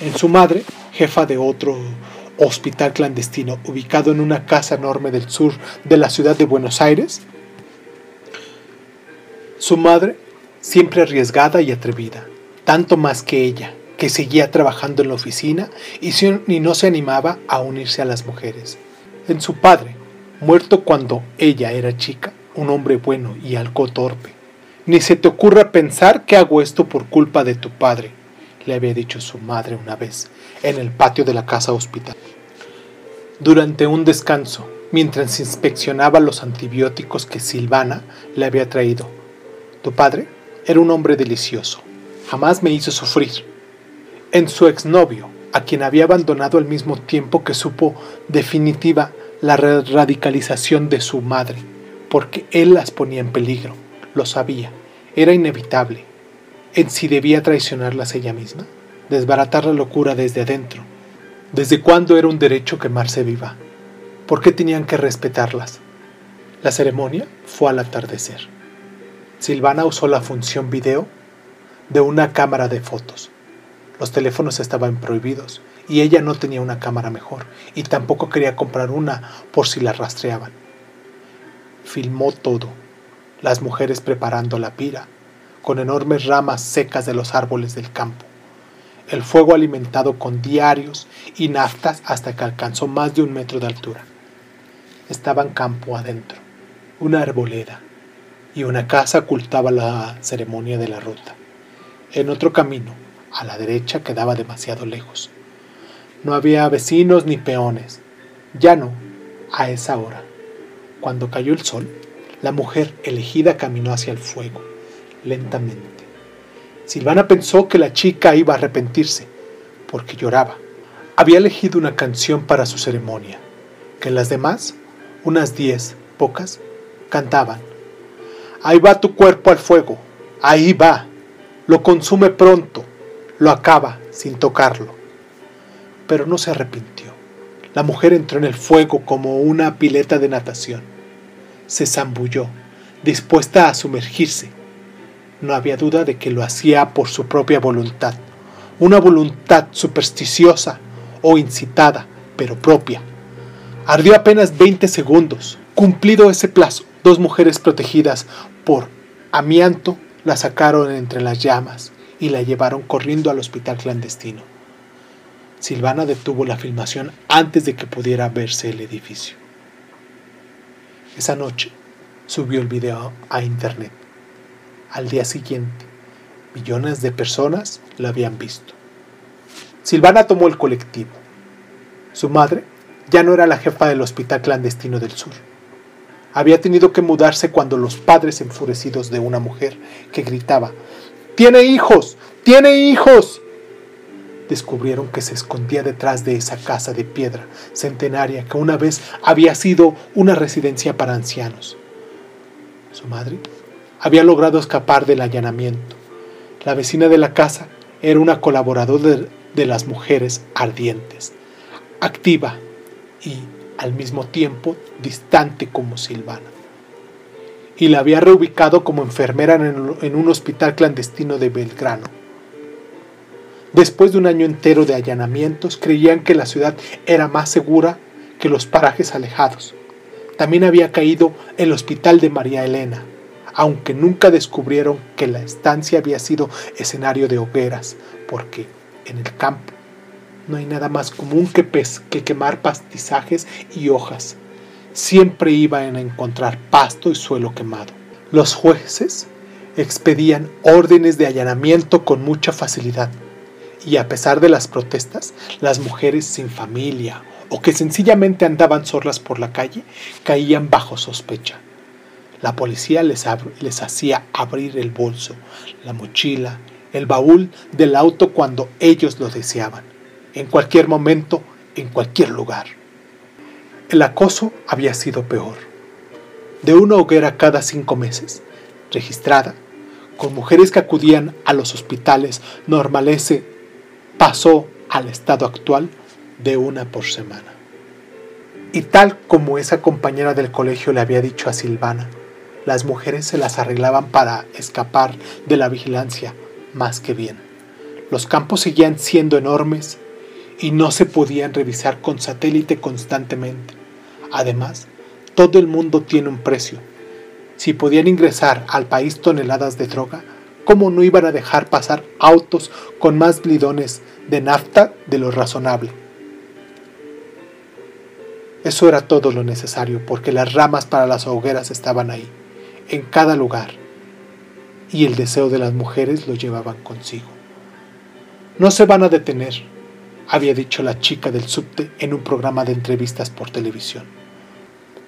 En su madre, jefa de otro hospital clandestino ubicado en una casa enorme del sur de la ciudad de Buenos Aires, su madre, siempre arriesgada y atrevida, tanto más que ella, que seguía trabajando en la oficina y, no se animaba a unirse a las mujeres. En su padre, muerto cuando ella era chica, un hombre bueno y algo torpe. Ni se te ocurra pensar que hago esto por culpa de tu padre, le había dicho su madre una vez, en el patio de la casa hospital. Durante un descanso, mientras inspeccionaba los antibióticos que Silvana le había traído. Tu padre era un hombre delicioso, jamás me hizo sufrir. En su exnovio, a quien había abandonado al mismo tiempo que supo definitiva la ra- radicalización de su madre, porque él las ponía en peligro, lo sabía, era inevitable. ¿En si debía traicionarlas ella misma? Desbaratar la locura desde adentro. ¿Desde cuándo era un derecho quemarse viva? ¿Por qué tenían que respetarlas? La ceremonia fue al atardecer. Silvana usó la función video de una cámara de fotos. Los teléfonos estaban prohibidos y ella no tenía una cámara mejor y tampoco quería comprar una por si la rastreaban. Filmó todo, las mujeres preparando la pira, con enormes ramas secas de los árboles del campo, el fuego alimentado con diarios y naftas hasta que alcanzó más de un metro de altura. Estaban campo adentro, una arboleda y una casa ocultaba la ceremonia de la ruta. En otro camino, a la derecha, quedaba demasiado lejos. No había vecinos ni peones. Ya no, a esa hora. Cuando cayó el sol, la mujer elegida caminó hacia el fuego, lentamente. Silvana pensó que la chica iba a arrepentirse, porque lloraba. Había elegido una canción para su ceremonia, que las demás, unas diez, pocas, cantaban. Ahí va tu cuerpo al fuego, ahí va, lo consume pronto, lo acaba sin tocarlo. Pero no se arrepintió. La mujer entró en el fuego como una pileta de natación. Se zambulló, dispuesta a sumergirse. No había duda de que lo hacía por su propia voluntad, una voluntad supersticiosa o incitada, pero propia. Ardió apenas 20 segundos. Cumplido ese plazo, dos mujeres protegidas por amianto la sacaron entre las llamas y la llevaron corriendo al hospital clandestino. Silvana detuvo la filmación antes de que pudiera verse el edificio. Esa noche subió el video a internet. Al día siguiente, millones de personas lo habían visto. Silvana tomó el colectivo. Su madre ya no era la jefa del hospital clandestino del sur. Había tenido que mudarse cuando los padres enfurecidos de una mujer que gritaba, ¡Tiene hijos! ¡Tiene hijos! Descubrieron que se escondía detrás de esa casa de piedra centenaria que una vez había sido una residencia para ancianos. Su madre había logrado escapar del allanamiento. La vecina de la casa era una colaboradora de, las mujeres ardientes, activa y al mismo tiempo distante como Silvana. Y la había reubicado como enfermera en, en un hospital clandestino de Belgrano. Después de un año entero de allanamientos, creían que la ciudad era más segura que los parajes alejados. También había caído el hospital de María Elena, aunque nunca descubrieron que la estancia había sido escenario de hogueras, porque en el campo no hay nada más común que, pez, que quemar pastizajes y hojas. Siempre iban a encontrar pasto y suelo quemado. Los jueces expedían órdenes de allanamiento con mucha facilidad y a pesar de las protestas, las mujeres sin familia o que sencillamente andaban solas por la calle caían bajo sospecha. La policía les, les, hacía abrir el bolso, la mochila, el baúl del auto cuando ellos lo deseaban, en cualquier momento, en cualquier lugar. El acoso había sido peor. De una hoguera cada cinco meses, registrada, con mujeres que acudían a los hospitales normalese pasó al estado actual de una por semana. Y tal como esa compañera del colegio le había dicho a Silvana, las mujeres se las arreglaban para escapar de la vigilancia más que bien. Los campos seguían siendo enormes y no se podían revisar con satélite constantemente. Además, todo el mundo tiene un precio. Si podían ingresar al país toneladas de droga, ¿cómo no iban a dejar pasar autos con más blidones de nafta de lo razonable? Eso era todo lo necesario, porque las ramas para las hogueras estaban ahí, en cada lugar, y el deseo de las mujeres lo llevaban consigo. No se van a detener, había dicho la chica del subte en un programa de entrevistas por televisión.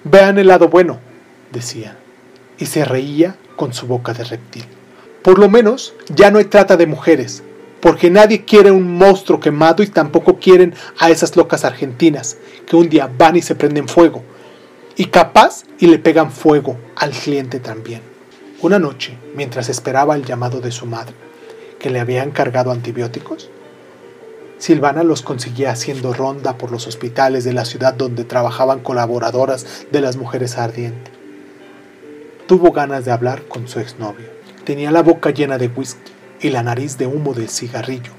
Vean el lado bueno, decía, y se reía con su boca de reptil. Por lo menos ya no hay trata de mujeres, porque nadie quiere un monstruo quemado y tampoco quieren a esas locas argentinas que un día van y se prenden fuego y capaz y le pegan fuego al cliente también. Una noche, mientras esperaba el llamado de su madre, que le habían cargado antibióticos, Silvana los conseguía haciendo ronda por los hospitales de la ciudad donde trabajaban colaboradoras de las mujeres ardientes. Tuvo ganas de hablar con su exnovio. Tenía la boca llena de whisky y la nariz de humo del cigarrillo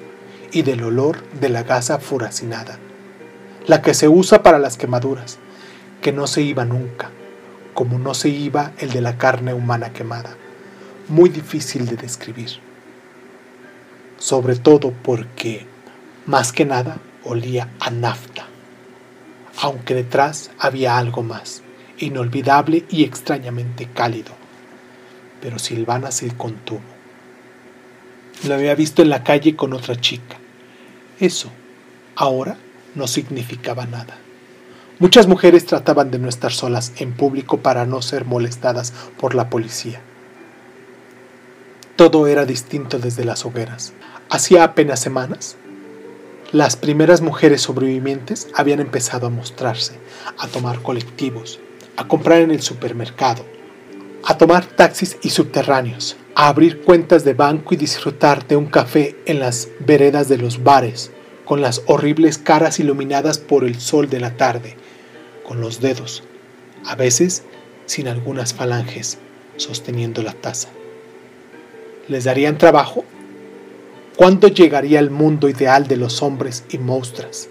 y del olor de la gasa furacinada, la que se usa para las quemaduras, que no se iba nunca, como no se iba el de la carne humana quemada, muy difícil de describir. Sobre todo porque, más que nada, olía a nafta, aunque detrás había algo más, inolvidable y extrañamente cálido. Pero Silvana se contuvo. Lo había visto en la calle con otra chica. Eso, ahora, no significaba nada. Muchas mujeres trataban de no estar solas en público para no ser molestadas por la policía. Todo era distinto desde las hogueras. Hacía apenas semanas, las primeras mujeres sobrevivientes habían empezado a mostrarse, a tomar colectivos, a comprar en el supermercado, a tomar taxis y subterráneos, a abrir cuentas de banco y disfrutar de un café en las veredas de los bares, con las horribles caras iluminadas por el sol de la tarde, con los dedos, a veces sin algunas falanges, sosteniendo la taza. ¿Les darían trabajo? ¿Cuándo llegaría el mundo ideal de los hombres y monstruos?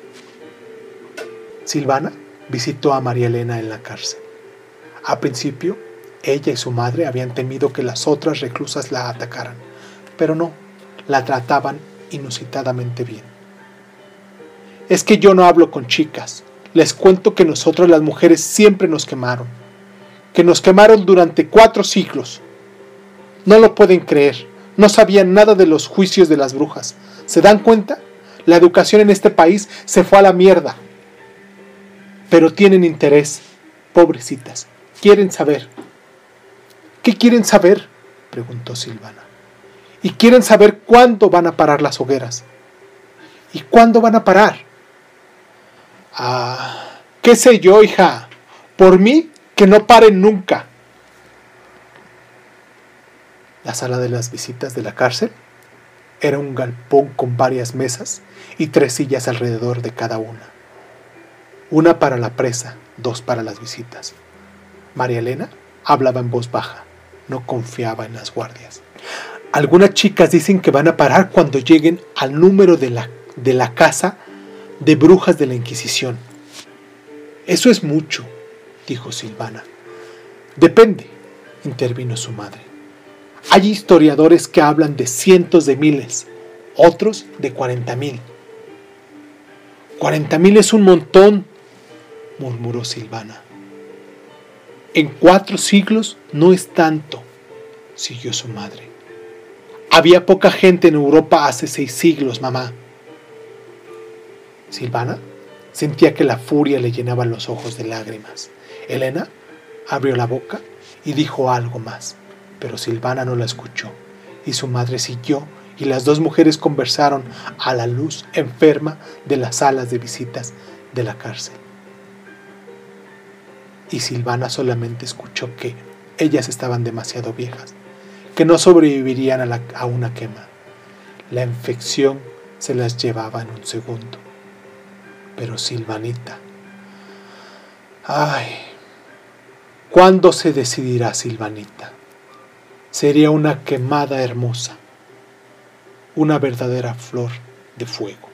Silvana visitó a María Elena en la cárcel. A principio, ella y su madre habían temido que las otras reclusas la atacaran, pero no, la trataban inusitadamente bien. Es que yo no hablo con chicas, les cuento que nosotras las mujeres siempre nos quemaron, que nos quemaron durante cuatro siglos. No lo pueden creer, no sabían nada de los juicios de las brujas. ¿Se dan cuenta? La educación en este país se fue a la mierda. Pero tienen interés, pobrecitas, quieren saber. ¿Qué quieren saber? preguntó Silvana. Y quieren saber cuándo van a parar las hogueras. ¿Y cuándo van a parar? Ah, qué sé yo, hija. Por mí, que no paren nunca. La sala de las visitas de la cárcel era un galpón con varias mesas y tres sillas alrededor de cada una. Una para la presa, dos para las visitas. María Elena hablaba en voz baja, no confiaba en las guardias. Algunas chicas dicen que van a parar cuando lleguen al número de la, de la casa de brujas de la Inquisición. Eso es mucho, dijo Silvana. Depende, intervino su madre. Hay historiadores que hablan de cientos de miles, otros de cuarenta mil. Cuarenta mil es un montón, murmuró Silvana. En cuatro siglos no es tanto, siguió su madre. Había poca gente en Europa hace seis siglos, mamá. Silvana sentía que la furia le llenaba los ojos de lágrimas. Elena abrió la boca y dijo algo más, pero Silvana no la escuchó, y su madre siguió y las dos mujeres conversaron a la luz enferma de las salas de visitas de la cárcel. Y Silvana solamente escuchó que ellas estaban demasiado viejas, que no sobrevivirían a, a una quema. La infección se las llevaba en un segundo. Pero Silvanita, ay, ¿cuándo se decidirá Silvanita? Sería una quemada hermosa, una verdadera flor de fuego.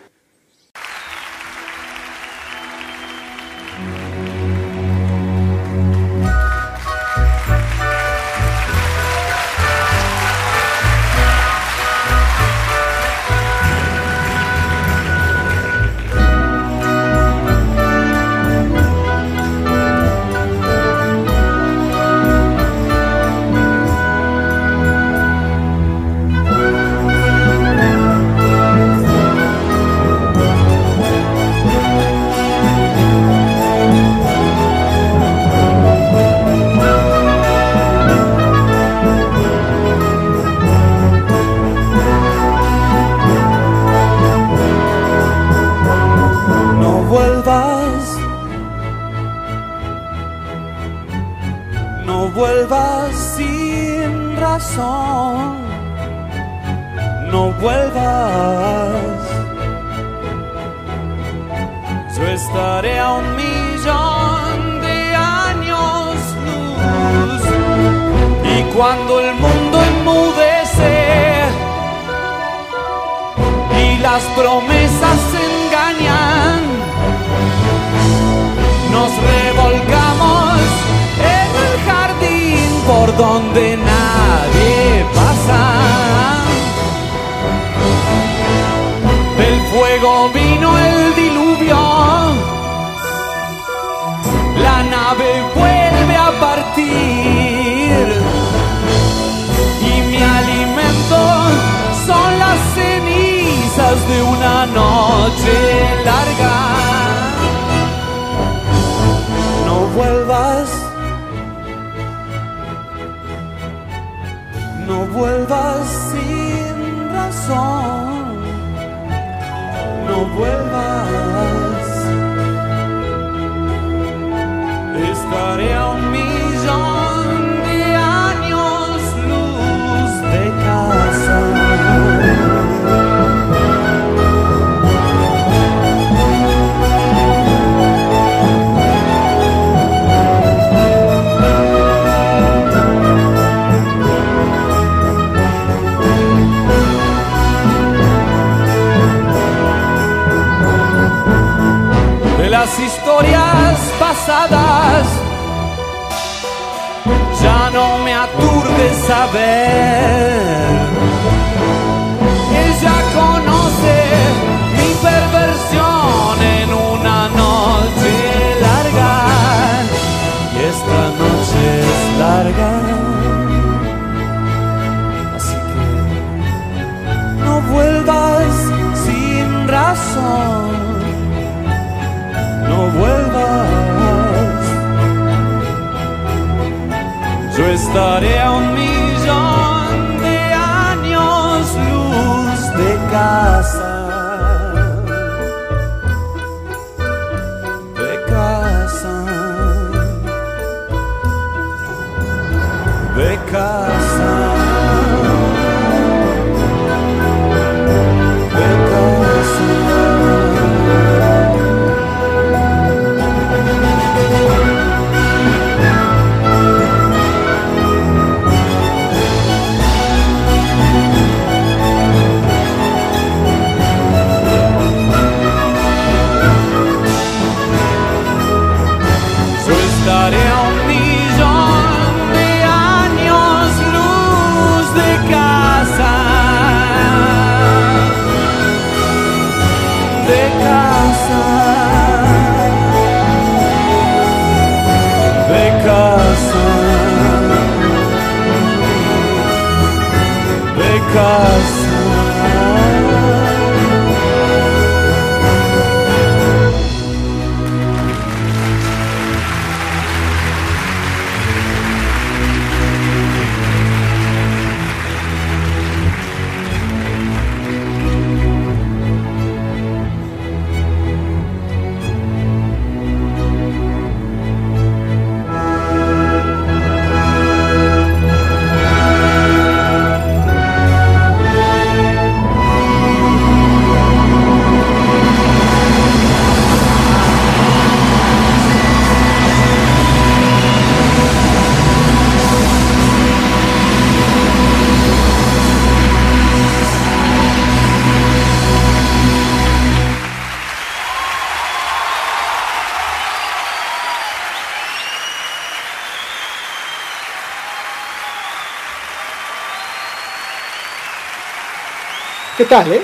¿Qué tal, eh?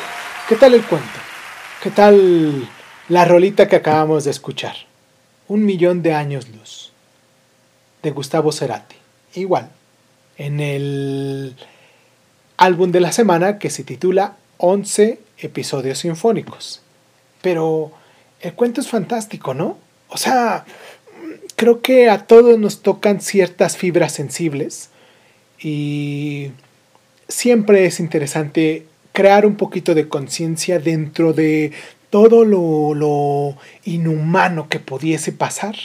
¿Qué tal el cuento? ¿Qué tal la rolita que acabamos de escuchar? Un millón de años luz. De Gustavo Cerati. Igual. En el álbum de la semana que se titula 11 episodios sinfónicos. Pero el cuento es fantástico, ¿no? O sea, creo que a todos nos tocan ciertas fibras sensibles y siempre es interesante crear un poquito de conciencia dentro de todo lo, lo, inhumano que pudiese pasar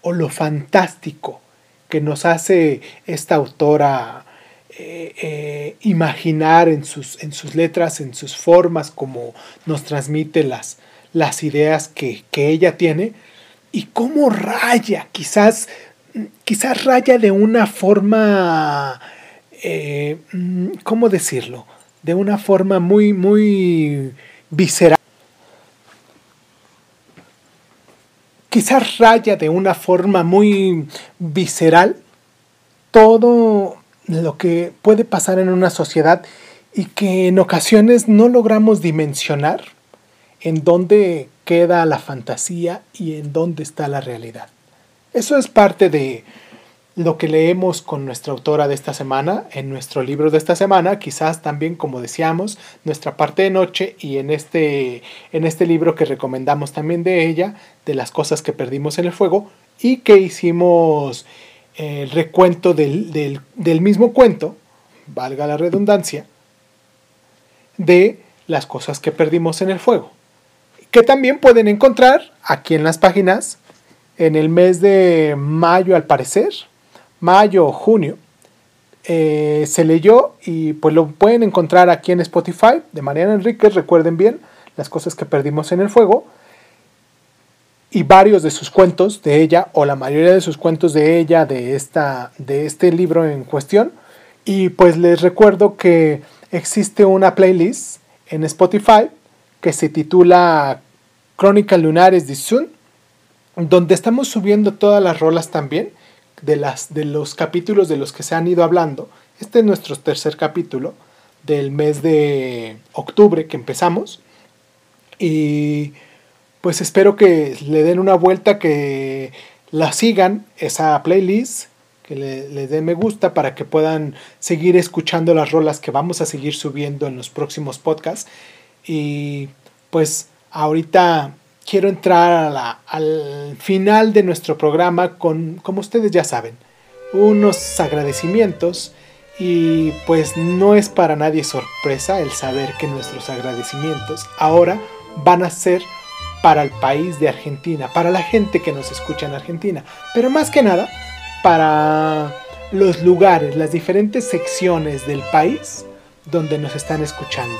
o lo fantástico que nos hace esta autora eh, eh, imaginar en sus, en sus, letras, en sus formas, como nos transmite las, las ideas que, que ella tiene y cómo raya, quizás, quizás raya de una forma, eh, mm, ¿cómo decirlo? De una forma muy, muy visceral. Quizás raya de una forma muy visceral todo lo que puede pasar en una sociedad y que en ocasiones no logramos dimensionar en dónde queda la fantasía y en dónde está la realidad. Eso es parte de lo que leemos con nuestra autora de esta semana, en nuestro libro de esta semana, quizás también, como decíamos, nuestra parte de noche y en este, en este libro que recomendamos también de ella, de las cosas que perdimos en el fuego, y que hicimos el recuento del, del, del mismo cuento, valga la redundancia, de las cosas que perdimos en el fuego que también pueden encontrar aquí en las páginas en el mes de mayo al parecer, mayo o junio. eh, se leyó y pues lo pueden encontrar aquí en Spotify de Mariana Enríquez, recuerden bien las cosas que perdimos en el fuego y varios de sus cuentos de ella o la mayoría de sus cuentos de ella de esta de este libro en cuestión y pues les recuerdo que existe una playlist en Spotify que se titula Crónicas Lunares de Sun, donde estamos subiendo todas las rolas también de, las, de los capítulos de los que se han ido hablando. Este es nuestro tercer capítulo del mes de octubre que empezamos. Y pues espero que le den una vuelta, que la sigan, esa playlist, que le, le den me gusta para que puedan seguir escuchando las rolas que vamos a seguir subiendo en los próximos podcasts. Y pues ahorita quiero entrar a la, al final de nuestro programa con, como ustedes ya saben, unos agradecimientos y pues no es para nadie sorpresa el saber que nuestros agradecimientos ahora van a ser para el país de Argentina, para la gente que nos escucha en Argentina, pero más que nada para los lugares, las diferentes secciones del país donde nos están escuchando.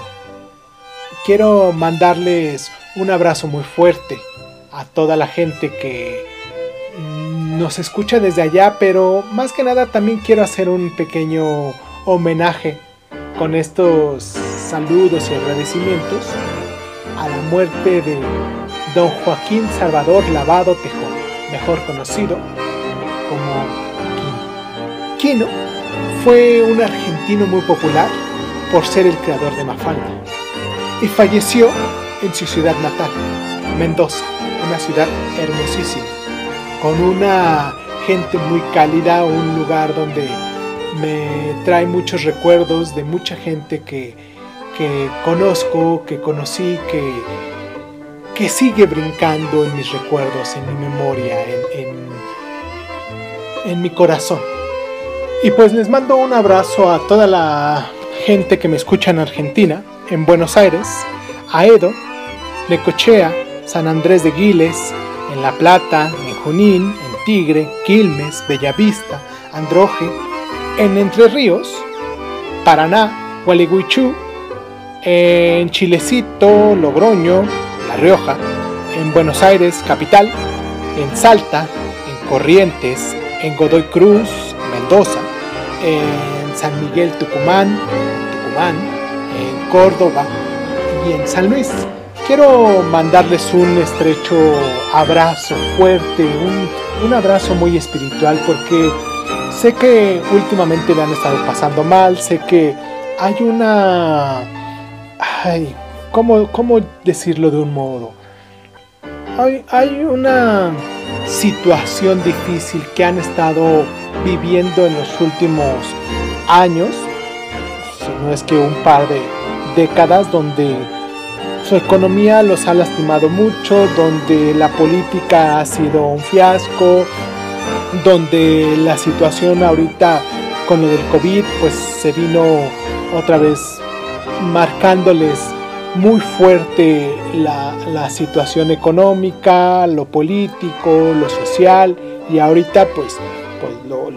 Quiero mandarles un abrazo muy fuerte a toda la gente que nos escucha desde allá, pero más que nada también quiero hacer un pequeño homenaje con estos saludos y agradecimientos a la muerte de don Joaquín Salvador Lavado Tejón, mejor conocido como Quino. Quino fue un argentino muy popular por ser el creador de Mafalda y falleció en su ciudad natal, Mendoza, una ciudad hermosísima, con una gente muy cálida, un lugar donde me trae muchos recuerdos de mucha gente que, que conozco, que conocí, que, que sigue brincando en mis recuerdos, en mi memoria, en, en, en mi corazón. Y pues les mando un abrazo a toda la gente que me escucha en Argentina, en Buenos Aires, a Edo, Necochea, San Andrés de Giles, en La Plata, en Junín, en Tigre, Quilmes, Bellavista, Androje, en Entre Ríos, Paraná, Gualeguaychú, en Chilecito, Logroño, La Rioja, en Buenos Aires, capital, en Salta, en Corrientes, en Godoy Cruz, Mendoza, en San Miguel, Tucumán, Tucumán, en Córdoba y en San Luis. Quiero mandarles un estrecho abrazo fuerte, un, un abrazo muy espiritual porque sé que últimamente le han estado pasando mal, sé que hay una... Ay, ¿cómo, cómo decirlo de un modo? Hay, hay una situación difícil que han estado viviendo en los últimos años, no es que un par de décadas, donde su economía los ha lastimado mucho, donde la política ha sido un fiasco, donde la situación ahorita con lo del COVID pues se vino otra vez marcándoles muy fuerte la, situación económica, lo político, lo social y ahorita pues pues lo,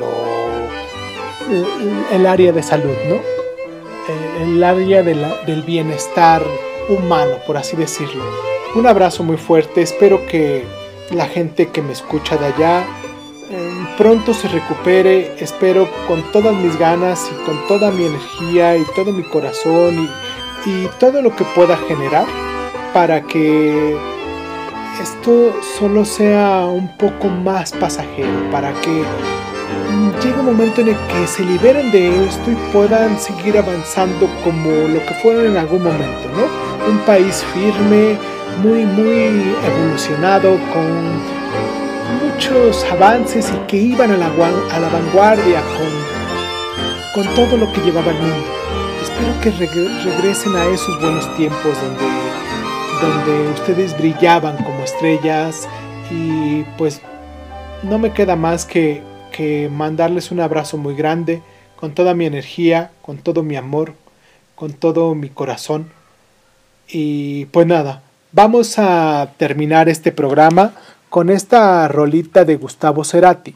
el- área de salud, ¿no? El, área del bienestar humano, por así decirlo. Un abrazo muy fuerte, espero que la gente que me escucha de allá eh, pronto se recupere, espero con todas mis ganas y con toda mi energía y todo mi corazón y, y todo lo que pueda generar para que esto solo sea un poco más pasajero, para que llegue un momento en el que se liberen de esto y puedan seguir avanzando como lo que fueron en algún momento, ¿no? Un país firme, muy, muy evolucionado, con muchos avances y que iban a la, vanguardia con, con todo lo que llevaba el mundo. Espero que regre- regresen a esos buenos tiempos donde, donde ustedes brillaban como estrellas y pues no me queda más que, que mandarles un abrazo muy grande con toda mi energía, con todo mi amor, con todo mi corazón. Y pues nada, vamos a terminar este programa con esta rolita de Gustavo Cerati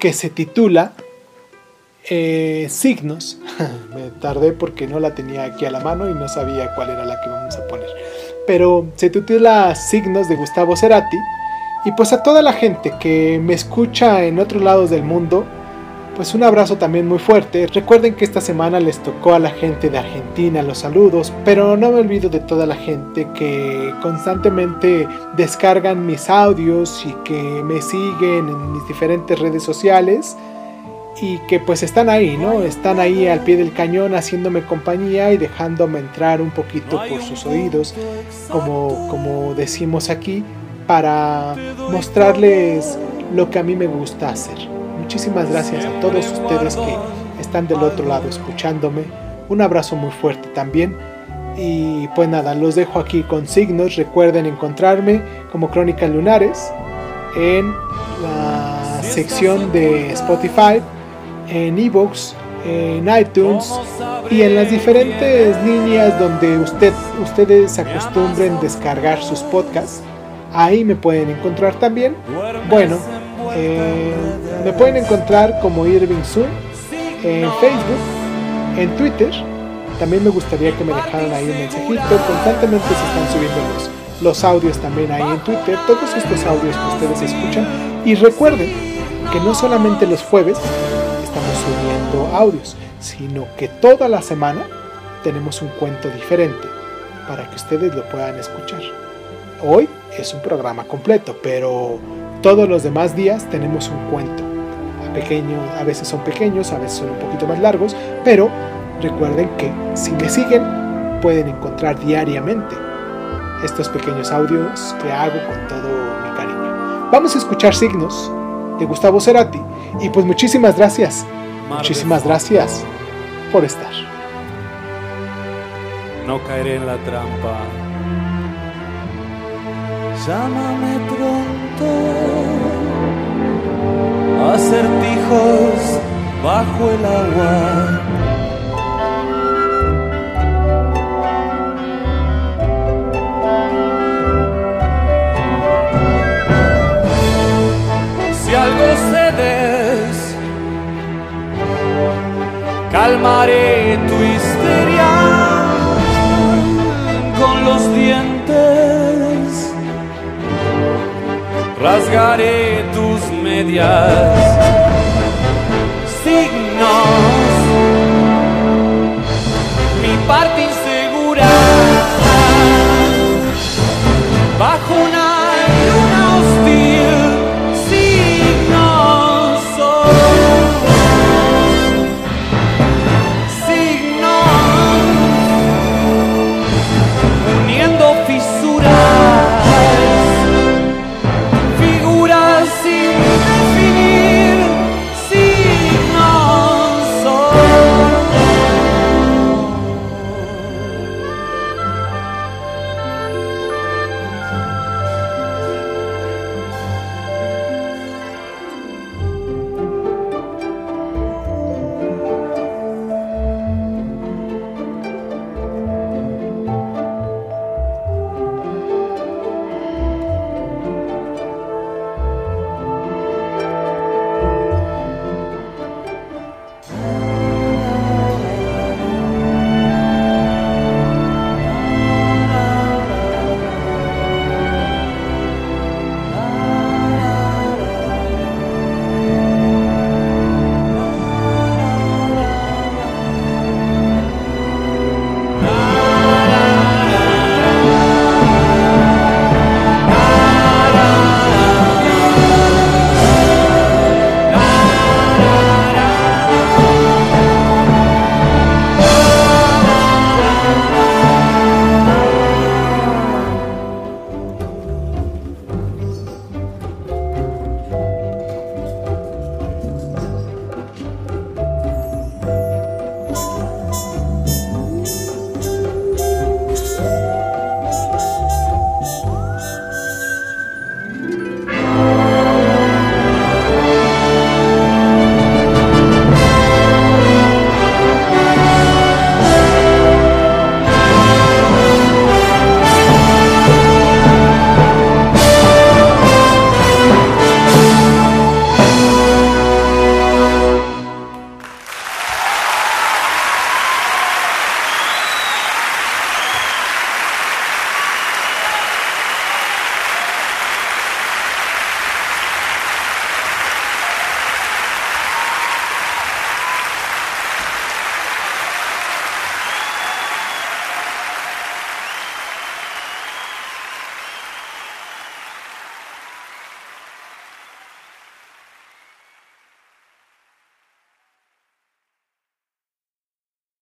que se titula eh, Signos. Me tardé porque no la tenía aquí a la mano y no sabía cuál era la que vamos a poner. Pero se titula Signos de Gustavo Cerati. Y pues a toda la gente que me escucha en otros lados del mundo, pues un abrazo también muy fuerte. Recuerden que esta semana les tocó a la gente de Argentina los saludos, pero no me olvido de toda la gente que constantemente descargan mis audios y que me siguen en mis diferentes redes sociales y que pues están ahí, ¿no? Están ahí al pie del cañón haciéndome compañía y dejándome entrar un poquito por sus oídos, como, como decimos aquí, para mostrarles lo que a mí me gusta hacer. Muchísimas gracias a todos ustedes que están del otro lado escuchándome. Un abrazo muy fuerte también. Y pues nada, los dejo aquí con signos. Recuerden encontrarme como Crónicas Lunares en la sección de Spotify, en Evox, en iTunes y en las diferentes líneas donde usted, ustedes acostumbren descargar sus podcasts. Ahí me pueden encontrar también. Bueno, eh, me pueden encontrar como Irving Sun en Facebook, en Twitter. También me gustaría que me dejaran ahí un mensajito. Constantemente se están subiendo los, los audios también ahí en Twitter. Todos estos audios que ustedes escuchan. Y recuerden que no solamente los jueves estamos subiendo audios, sino que toda la semana tenemos un cuento diferente para que ustedes lo puedan escuchar. Hoy es un programa completo, pero todos los demás días tenemos un cuento. A, pequeño, a veces son pequeños, a veces son un poquito más largos, pero recuerden que si me siguen pueden encontrar diariamente estos pequeños audios que hago con todo mi cariño. Vamos a escuchar signos de Gustavo Cerati y pues muchísimas gracias, muchísimas gracias por estar. No caeré en la trampa. Llámame pronto. Acertijos bajo el agua. Si algo cedes, calmaré tu histeria con los dientes, rasgaré tus medias,